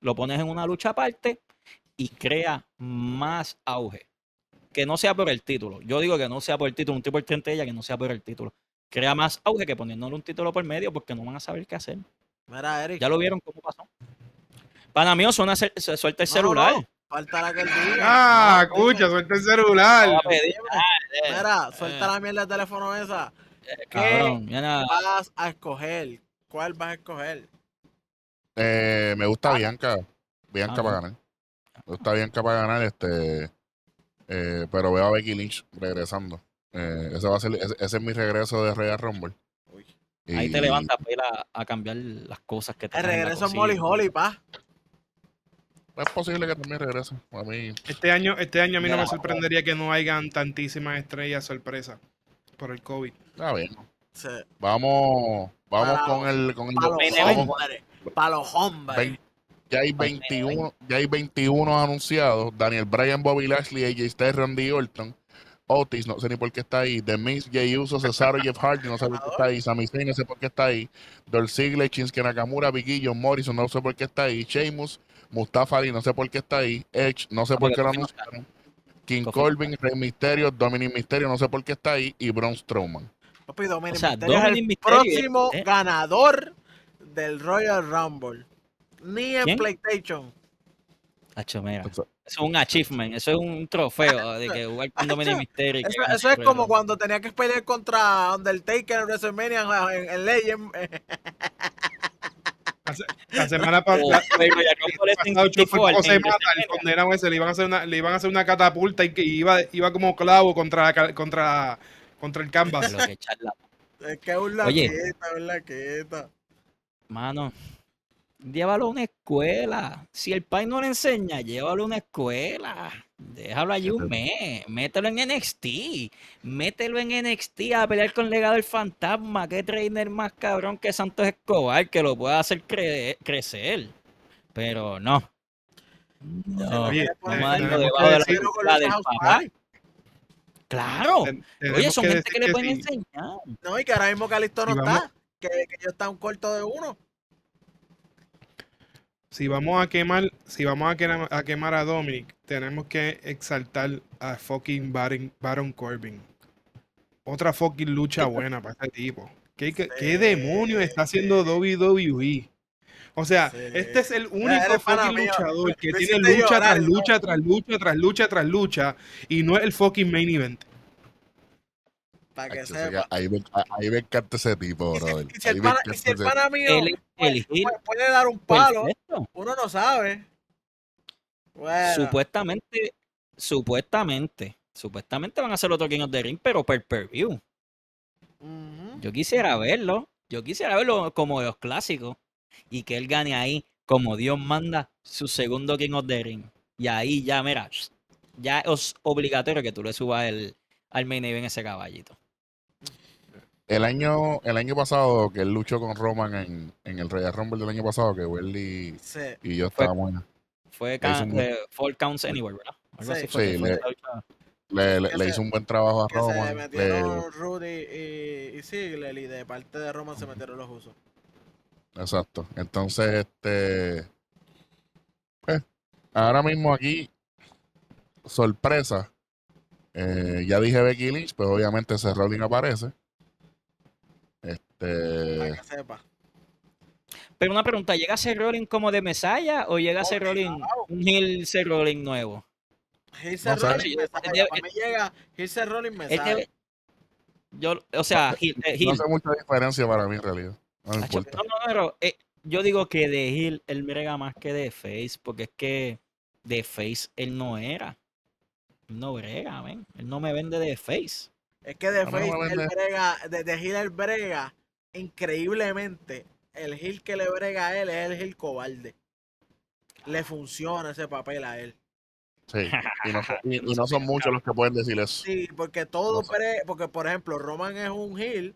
lo pones en una lucha aparte y crea más auge. Que no sea por el título. Yo digo que no sea por el título, un tipo el 30 ella, que no sea por el título. Crea más auge que poniéndole un título por medio porque no van a saber qué hacer. Mira, Eric. Ya lo vieron cómo pasó. Para mí, suena, se suelta el No, no, celular. no, Falta la que él diga. Ah, escucha, suelta el celular. Va a pedir, Mira, eh, suelta la mierda de teléfono esa. eh, nada. Vas a escoger. ¿Cuál vas a escoger? Eh, me gusta Bianca. Bianca Ah, para ganar. Me gusta Bianca para ganar, este. eh, pero veo a Becky Lynch regresando. Eh, ese va a ser, ese, ese es mi regreso de Royal Rumble. Uy. Ahí te levantas para ir a, a cambiar las cosas que te El regreso es. Molly Holly, pa. Es posible que también regrese. A mí, Este año, este año a mí no me sorprendería que no hayan tantísimas estrellas sorpresa por el COVID. está bien. Sí. Vamos, vamos Para- con el, con el Para los hombres. Para los hombres. Vein- ya hay 21, ya hay 21 anunciados. Daniel Bryan, Bobby Lashley, AJ Styles, Randy Orton. Otis, no sé ni por qué está ahí. The Miz, Jay Uso, Cesaro, Jeff Hardy, no sé por qué está ahí. Sami Zayn, no sé por qué está ahí. Dolph Ziggler, Shinsuke Nakamura, Biggie, John Morrison, no sé por qué está ahí. Sheamus, Mustafa Ali, no sé por qué está ahí. Edge, no sé por porque qué lo anunciaron. King Corbin, Rey Mysterio, Dominic Mysterio, no sé por qué está ahí. Y Braun Strowman. Papi, Dominic O sea, Mysterio es el Mysterio, próximo ¿eh? ganador del Royal Rumble. Ni en ¿Quién? PlayStation. Hacho, mira, Eso- es un achievement, eso es un trofeo de que jugar con Dominic Mysterio. Eso, es como cuando tenía que pelear contra Undertaker en WrestleMania en, en Legend. La semana Rumble. pasada. O el Royal Rumble en pasado Chuck 64, José en Mata, el WrestleMania. condenado ese, le iban a hacer una, le iban a hacer una catapulta y que iba, iba como clavo contra, la contra, contra el canvas. Lo que charla- Es que es un Oye. laqueta, un laqueta. Mano, llévalo a una escuela. Si el país no le enseña, llévalo a una escuela. Déjalo allí un mes. Mételo en NXT. Mételo en NXT a pelear con Legado del Fantasma. Qué trainer más cabrón que Santos Escobar que lo pueda hacer cre- crecer. Pero no. No. Oye, Vamos eh, a darlo tenemos debajo que de la del papá. Claro. Oye, son que gente que le pueden enseñar. No, y que ahora mismo Calisto no está. Que, que ellos están cortos de uno. Si vamos a quemar, si vamos a quemar, a quemar a Dominic, tenemos que exaltar a fucking Baron, Baron Corbin. Otra fucking lucha buena para este tipo. ¿Qué, Sí, demonios está haciendo WWE? O sea, Sí. este es el único fucking mío. luchador que Me tiene lucha llorar, tras ¿no? lucha, tras lucha, tras lucha, tras lucha, y no es el fucking main event. Para que Ay, yo sé que sepa. ahí, me, ahí me encanta ese tipo, Y si, brother. y si el pana, y si el pana mío Él es puede, el heel puede- puede dar un palo, perfecto. uno no sabe. Bueno, Supuestamente, supuestamente, supuestamente van a hacer otro King of the Ring, pero per per view. Yo quisiera verlo. Yo quisiera verlo como de los clásicos. Y que él gane ahí, como Dios manda, su segundo King of the Ring. Y ahí ya, mira, ya es obligatorio que tú le subas el, al main event ese caballito. El año, el año pasado que él luchó con Roman en, en el Royal Rumble del año pasado, que Welly Sí. y yo Fue- estábamos en- Fue un buen- eh, Four Counts Anywhere, ¿verdad? Algo Sí. así fue que Sí, fue le- le, le- Que le se- hizo un buen trabajo a Que se Roman. le- metieron Rudy y, y Ziggler y de parte de Roman se metieron los usos. Exacto. Entonces, este. pues, ahora mismo aquí, sorpresa. eh, ya dije Becky Lynch, pues obviamente ese Rolling aparece. Para Este. que sepa. Pero una pregunta, ¿llega Seth Rollins como de Messiah o llega Seth Rollins Obligado. un heel Seth Rollins nuevo? No Para mí llega saca. debe- Yo, o sea, heel, eh, No heel. hace mucha diferencia para mí en realidad. No me Hacho, importa. No, no, pero eh, yo digo que de heel él brega más que de face, porque es que de face él no era. Él no brega, ven. Él no me vende de face. Es que de A mí no Face, él brega, de, de Hill él brega increíblemente. El Hill que le brega a él es el Hill cobarde. Le funciona ese papel a él. Sí. Y no, son- y- y no son muchos los que pueden decir eso. Sí, porque todo, No sé. bre- porque por ejemplo, Roman es un Hill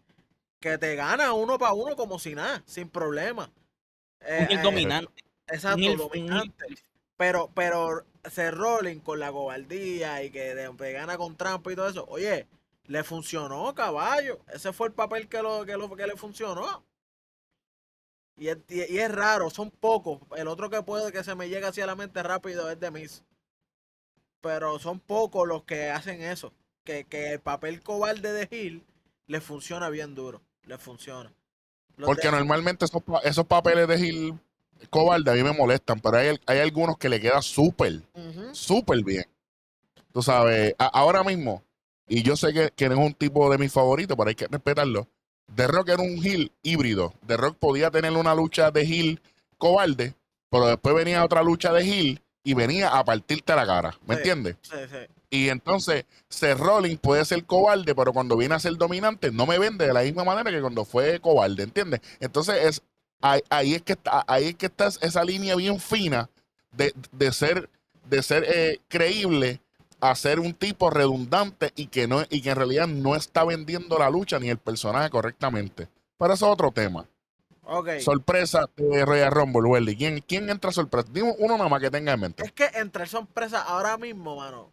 que te gana uno para uno como si nada, sin problema. Eh, Un heel eh, dominante. Exacto, un heel- un dominante. Pero, pero se Rolling con la cobardía y que te gana con trampa y todo eso, oye, le funcionó, caballo. Ese fue el papel que, lo, que, lo, que le funcionó. Y es, y- es raro, son pocos. El otro que puede que se me llegue así a la mente rápido es de Miss. Pero son pocos los que hacen eso. Que, que el papel cobarde de Hill le funciona bien duro. Le funciona. Los Porque de- normalmente esos, esos papeles de Gil cobarde a mí me molestan, pero hay, hay algunos que le queda súper, súper bien. Tú sabes, a- ahora mismo, y yo sé que, que no es un tipo de mis favoritos, pero hay que respetarlo. The Rock era un Gil híbrido. The Rock podía tener una lucha de Gil cobarde, pero después venía otra lucha de Gil y venía a partirte la cara. ¿Me Sí. entiendes? Sí, sí. Y entonces, Seth Rollins puede ser cobarde, pero cuando viene a ser dominante, no me vende de la misma manera que cuando fue cobarde, ¿entiendes? Entonces, es, ahí, ahí es que está, ahí es que está esa línea bien fina de, de ser, de ser eh, creíble a ser un tipo redundante y que, no, y que en realidad no está vendiendo la lucha ni el personaje correctamente. Pero eso es otro tema. Ok. Sorpresa de Royal Rumble, Welly. ¿Quién, ¿Quién entra sorpresa? Dime uno nada más que tenga en mente. Es que entre sorpresas ahora mismo, mano.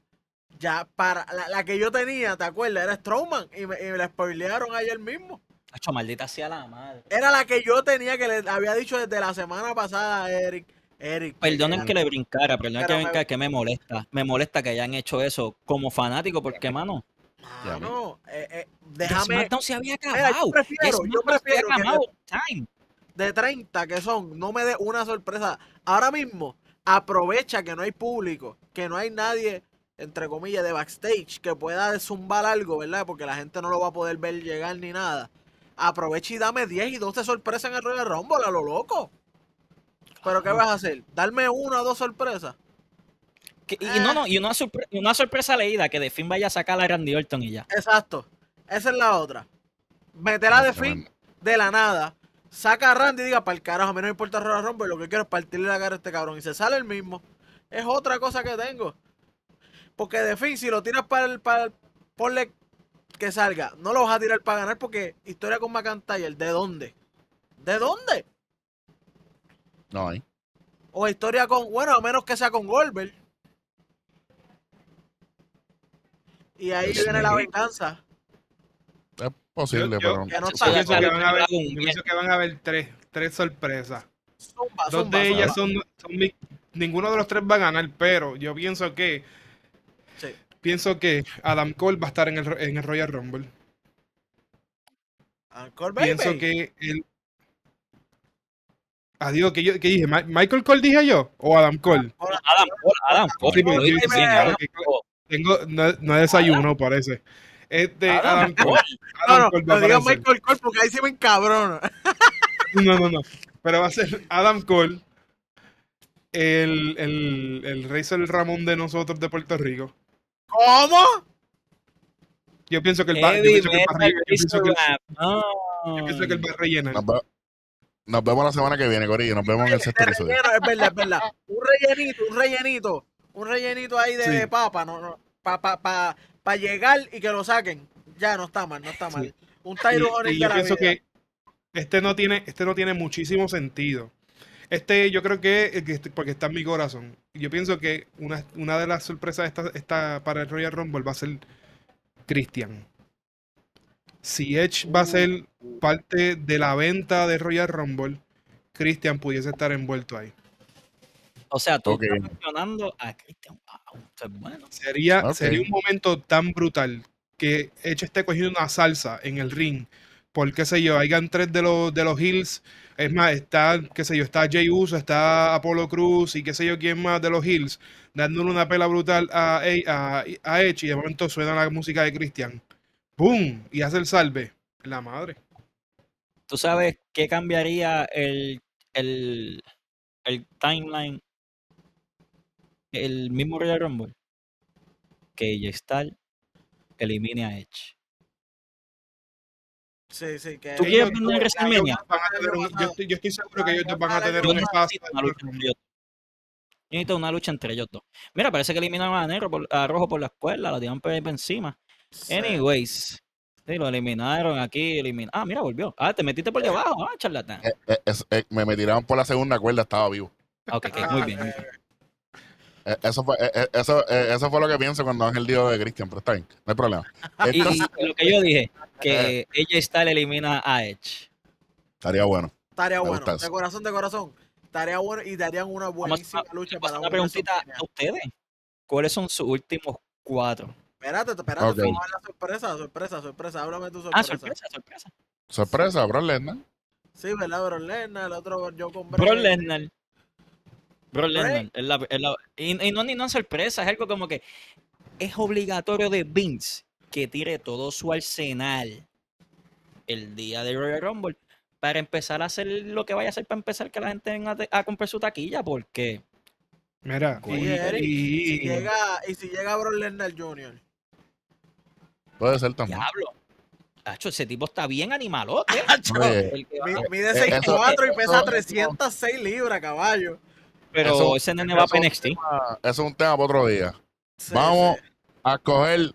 Ya para la, la que yo tenía, ¿te acuerdas? Era Strowman y me, y me la spoilearon ayer mismo. Hacho, maldita sea la madre. Era la que yo tenía que le había dicho desde la semana pasada a Eric. Eric. Perdonen era- que le brincara, perdonen que me- brincara, que me molesta. Me molesta que hayan hecho eso como fanático, porque, mano, Mano, eh, eh, déjame. SmackDown se había Mira, yo acabado. prefiero, yo SmackDown se había prefiero que acabado. Time. de 30 que son, no me dé una sorpresa. Ahora mismo, aprovecha que no hay público, que no hay nadie, entre comillas, de backstage que pueda zumbar algo, ¿verdad? Porque la gente no lo va a poder ver llegar ni nada. Aprovecha y dame 10 y 12 sorpresas en el Royal Rumble, a lo loco. ¿Pero qué vas a hacer? ¿Darme una o dos sorpresas? Que- y, Ah. y no, no, y una, sorpre- una sorpresa leída que de fin vaya a sacar a Randy Orton y ya. Exacto. Esa es la otra. Meterla de fin de la nada. Saca a Randy y diga, para el carajo, a mí no me importa Royal Rumble, lo que quiero es partirle la cara a este cabrón. Y se sale el mismo. Es otra cosa que tengo. Porque de fin, si lo tiras para el, para el- ponle que salga, no lo vas a tirar para ganar porque historia con McIntyre, ¿de dónde? ¿De dónde? No hay. O historia con, bueno, a menos que sea con Goldberg. Y ahí Pues viene la venganza. Es posible, Yo- yo- pero. No Yo está Yo ya pienso, que que van a haber, yo pienso que van a haber tres, tres sorpresas. Zumba, Dos zumba, de ellas son, son mi- ninguno de los tres va a ganar, pero yo pienso que Sí. pienso que Adam Cole va a estar en el, en el Royal Rumble. Encore Baby. Pienso que el Adiós, ¿qué, yo, qué dije? ¿Ma- ¿Michael Cole dije yo? ¿O Adam Cole? Adam Cole, Adam Cole. Sí, bien, sí, Adam sí, Cole. Tengo, no, no desayuno, parece. Este, Adam Adam Cole. Cole. no, Adam no, Cole no digas. Michael Cole porque ahí se me encabrona. No, no, no. Pero va a ser Adam Cole. el, el, el Razor Ramón de nosotros de Puerto Rico. ¿Cómo? Yo pienso que el va, yo pienso que el va a Metal re- yo pienso que- él va a rellenar. Nos, ve- nos vemos la semana que viene, Corillo. Nos vemos en el sexto De episodio. es verdad, es verdad. Un rellenito, un rellenito. Un rellenito ahí de, Sí. de papa, no, no. Para pa, pa, pa llegar y que lo saquen. Ya, no está mal, no está mal. Un Y, Tyro y de yo la pienso vida. que este no tiene, este no tiene muchísimo sentido. Este yo creo que, que este- porque está en mi corazón. Yo pienso que una, una de las sorpresas esta, esta para el Royal Rumble va a ser Christian. Si Edge va a ser parte de la venta de Royal Rumble, Christian pudiese estar envuelto ahí. O sea, tú Ok. estás mencionando a Christian. Wow, es bueno. Sería, sería un momento tan brutal que Edge esté cogiendo una salsa en el ring. Por qué sé yo, hayan tres de los de los Hills. Es más, está, qué sé yo, está Jay Uso, está Apolo Cruz y qué sé yo quién más de los Hills, dándole una pela brutal a, a, a Edge y de momento suena la música de Christian. ¡Boom! Y hace el salve. La madre. ¿Tú sabes qué cambiaría el, el, el timeline? El mismo Royal Rumble. Que J Star elimine a Edge. Sí, sí, que ¿Tú Ellos quieres vender dos- WrestleMania? ellos van a tener un- yo, estoy, yo estoy seguro que ellos dos van a tener Yo un espacio. necesito una lucha entre ellos. Yo necesito una lucha entre ellos dos. Mira, parece que eliminaron a Negro por, a Rojo por la escuela, lo tiran por ahí por encima. Anyways, sí, lo eliminaron aquí, eliminaron. Ah, mira, volvió. Ah, te metiste por debajo, ah, charlatán. Eh, eh, es- eh, me, me tiraron por la segunda cuerda, estaba vivo. Ok, ok, muy bien. muy bien. Eh, eso, fue, eh, eh, eso, eh, eso fue lo que pienso cuando Ángel dijo de Christian, pero está bien, no hay problema. Y, Entonces, y lo que yo dije, que ella está elimina a Edge. estaría bueno. Estaría Me bueno, de eso. corazón, de corazón. Estaría bueno y darían una buenísima lucha para una preguntita a ustedes. ¿Cuáles son sus últimos cuatro? Espérate, espérate, Ok. vamos a ver la sorpresa, sorpresa, sorpresa. Háblame tu Ah, sorpresa. sorpresa, sorpresa. Sorpresa, Brock Lesnar. Sí, ¿verdad? Bro Lesnar, el otro yo con Bro Lesnar. Bro Lesnar. es la- es la- y, y no es ni una sorpresa, es algo como que es obligatorio de Vince que tire todo su arsenal el día de Royal Rumble para empezar a hacer lo que vaya a hacer para empezar que la gente venga a, comprar su taquilla, porque Mira, y- Si llega, y si llega Bro Lesnar Jr. Puede ser también. diablo. Tacho, ese tipo está bien animalote. Mide Eh, eso- 6'4 y pesa eso- 306 libras, caballo. pero eso- ese nene va eso- para NXT. eso es un tema para otro día. Sí, Vamos sí. a coger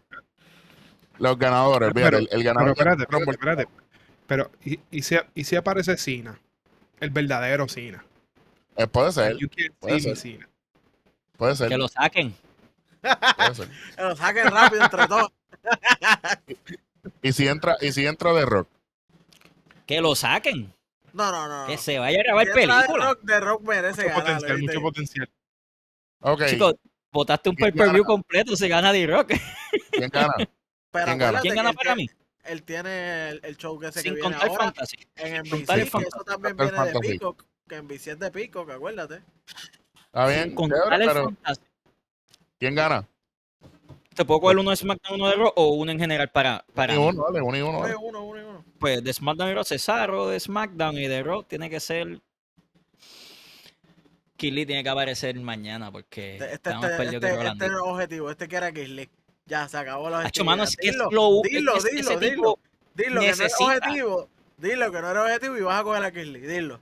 los ganadores. Pero- el, el Pero ganador espérate, espérate, espérate. Pero, ¿y, y si, y si aparece Cena? El verdadero Cena. Eh, puede ser, puede ser. Cena. puede ser, Que lo saquen. puede ser. Que lo saquen rápido entre todos. Y si entra, y si entra de Rock, Que lo saquen. No, no, no. Que se vaya a grabar Si entra de película. Rock, de Rock merece Mucho ganar. potencial, mucho potencial. ok, Chicos, votaste un ¿Quién pay-per-view completo, se gana D-Rock. ¿quién gana? Pero ¿Quién gana? acuérdate ¿Quién que gana él para tiene- mí? Él tiene el, el show ese que Sin viene contar ahora Fantasy. en NBC, contar el que Fantasy. eso también viene de. Peacock. Que NBC es de Peacock, acuérdate. Está Sin bien, contar chévere, el pero Fantasy. ¿quién gana? ¿Te puedo coger uno de SmackDown, uno de Raw o uno en general para, para Uno y mí? uno, dale, uno y uno. Dale. uno, uno y uno. Pues de SmackDown y Raw, Cesaro de SmackDown y de Raw tiene que ser... Killy tiene que aparecer mañana porque Este, este, está más este, perdido que este, este es el objetivo. Este que era Kisly. Ya, se acabó la mano, es que es Dilo, lo dilo, es dilo, ese dilo. tipo- Dilo que no era objetivo. Dilo que no era objetivo y vas a coger a Kisly. Dilo.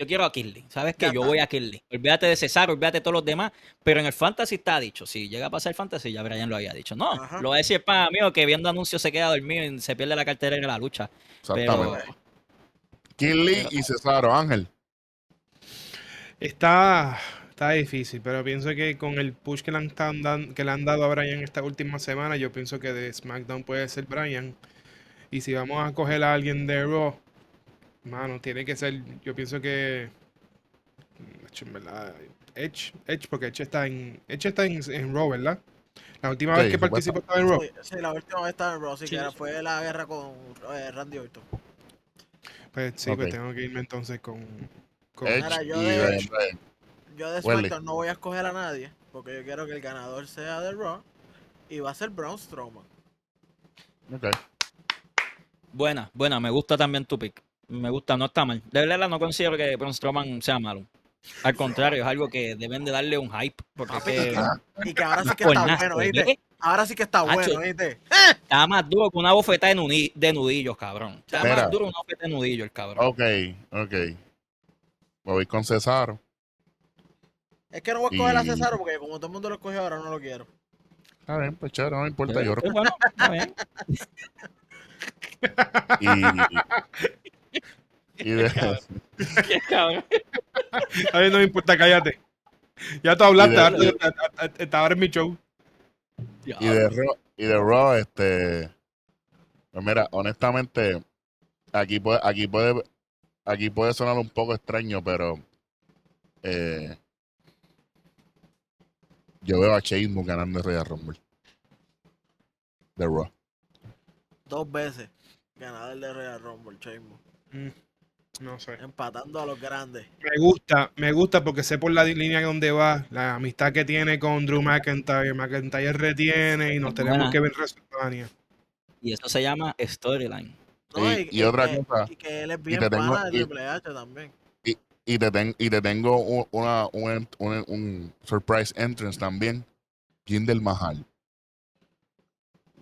Yo quiero a Kirby. ¿Sabes qué? Yo voy a Kirby. Olvídate de Cesaro, olvídate de todos los demás. Pero en el Fantasy está dicho. Si llega a pasar el Fantasy, ya Brian lo había dicho. No, Ajá. lo va a decir para mío que viendo anuncios se queda dormido y se pierde la cartera de la lucha. Pero Exactamente. King Lee y Cesaro, Ángel. Está, está difícil, pero pienso que con el push que le, han, dan- que le han dado a Brian esta última semana, yo pienso que de SmackDown puede ser Brian. Y si vamos a coger a alguien de Raw, mano, tiene que ser, yo pienso que, en verdad, Edge, Edge, porque Edge está en, Edge está en, en Raw, ¿verdad? La última Sí, vez que participó estaba en Raw. Sí, sí, la última vez estaba en Raw, sí, Sí, que era- sí. fue la guerra con eh, Randy Orton. Pues sí, pues tengo que irme entonces con, con Edge y yo de- Brian Bryan. Yo de. SmackDown no voy a escoger a nadie, porque yo quiero que el ganador sea de Raw y va a ser Braun Strowman. Ok. buena, buena. Me gusta también tu pick. Me gusta, no está mal. De verdad no considero que Braun Strowman sea malo. Al contrario, es algo que deben de darle un hype. Porque es Papi, que Y que ahora sí que por está nada, bueno, ¿viste? ve, Ahora sí que está Hacho. bueno, ¿viste? está más duro que una bofetada de, nudi- de nudillos, cabrón. Está Mira. más duro que una bofetada de nudillos, el cabrón. Ok, ok. Voy con Cesaro. Es que no voy a coger a Cesaro porque como todo el mundo lo escogió ahora no lo quiero. Está bien, pues chévere, no me importa. Yo Pero bueno, está bien. y, y de, Qué cabrón. A mí no me importa, cállate. Ya tú hablaste, de- ahora, es mi show. y de Raw, y de Raw, este. Pues mira, honestamente, aquí puede, aquí puede, aquí puede sonar un poco extraño, pero eh, yo veo a Sheamus ganando el Royal Rumble. De Raw. Dos veces. Ganador de Royal Rumble, Sheamus. Mm, No sé. Empatando a los grandes. Me gusta, me gusta porque sé por la línea donde va, la amistad que tiene con Drew McIntyre. McIntyre retiene y nos tenemos Buena. que ver WrestleMania. Y eso se llama storyline. No, Y- y otra que, cosa, Y que él es bien te tengo- pana de Triple H también. Y te, ten- y te tengo un, una, un, un- un surprise entrance también. Jinder Mahal.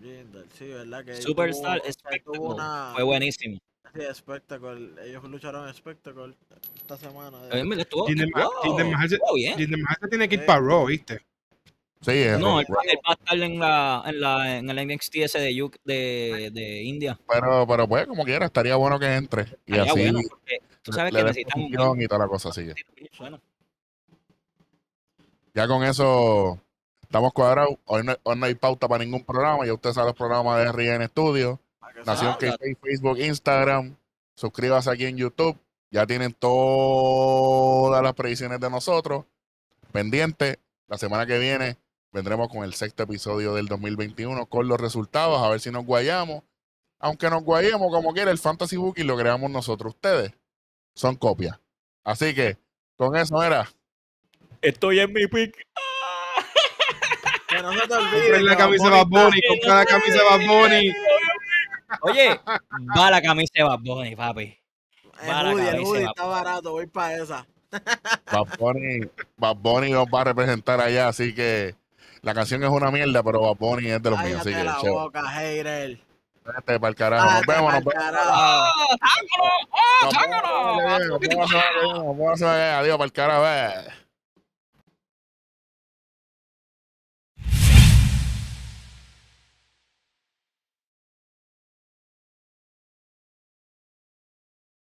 Jinder, sí, ¿verdad? Que él Superstar tuvo- una... Fue buenísimo. Sí, Spectacle. Ellos lucharon en Spectacle esta semana. A mí me estuvo, Jinder wow, estuvo bien. Jinder Mahal se tiene que ir Sí. para Raw, ¿viste? Sí, es No, él, él va a estar en, la, en, la, en el NXT ese de, UK de, de India. pero, pero pues como quiera, estaría bueno que entre. Y Estaría así bueno tú sabes le que necesitan un y toda la cosa bueno. Ya con eso estamos cuadrados. Hoy no, hoy no hay pauta para ningún programa. Ya usted sabe los programas de RN Studio. Nación Ah, que Facebook, Instagram. Suscríbase aquí en YouTube. Ya tienen todas las predicciones de nosotros. Pendiente. La semana que viene vendremos con el sexto episodio del 2021 con los resultados. A ver si nos guayamos. Aunque nos guayemos como quiera, el Fantasy Booking lo creamos nosotros. Ustedes son copias. Así que con eso era. Estoy en mi pick. Que no se te olvide. Compren la camisa de Bad Bad Bunny, compren la camisa de Bad Bunny. Oye, va la camisa de Bad Bunny, papi. El Va el cabeza, hoodie va. está barato, voy para esa. Bad Bunny, Bad Bunny nos va a representar allá, así que la canción es una mierda, pero Bad Bunny es de los míos, así que la chévere. boca, hater. Vete para el carajo. Nos vemos, nos vemos. ¡Ah! ¡Ah, nos vemos. Adiós para el carajo. eh.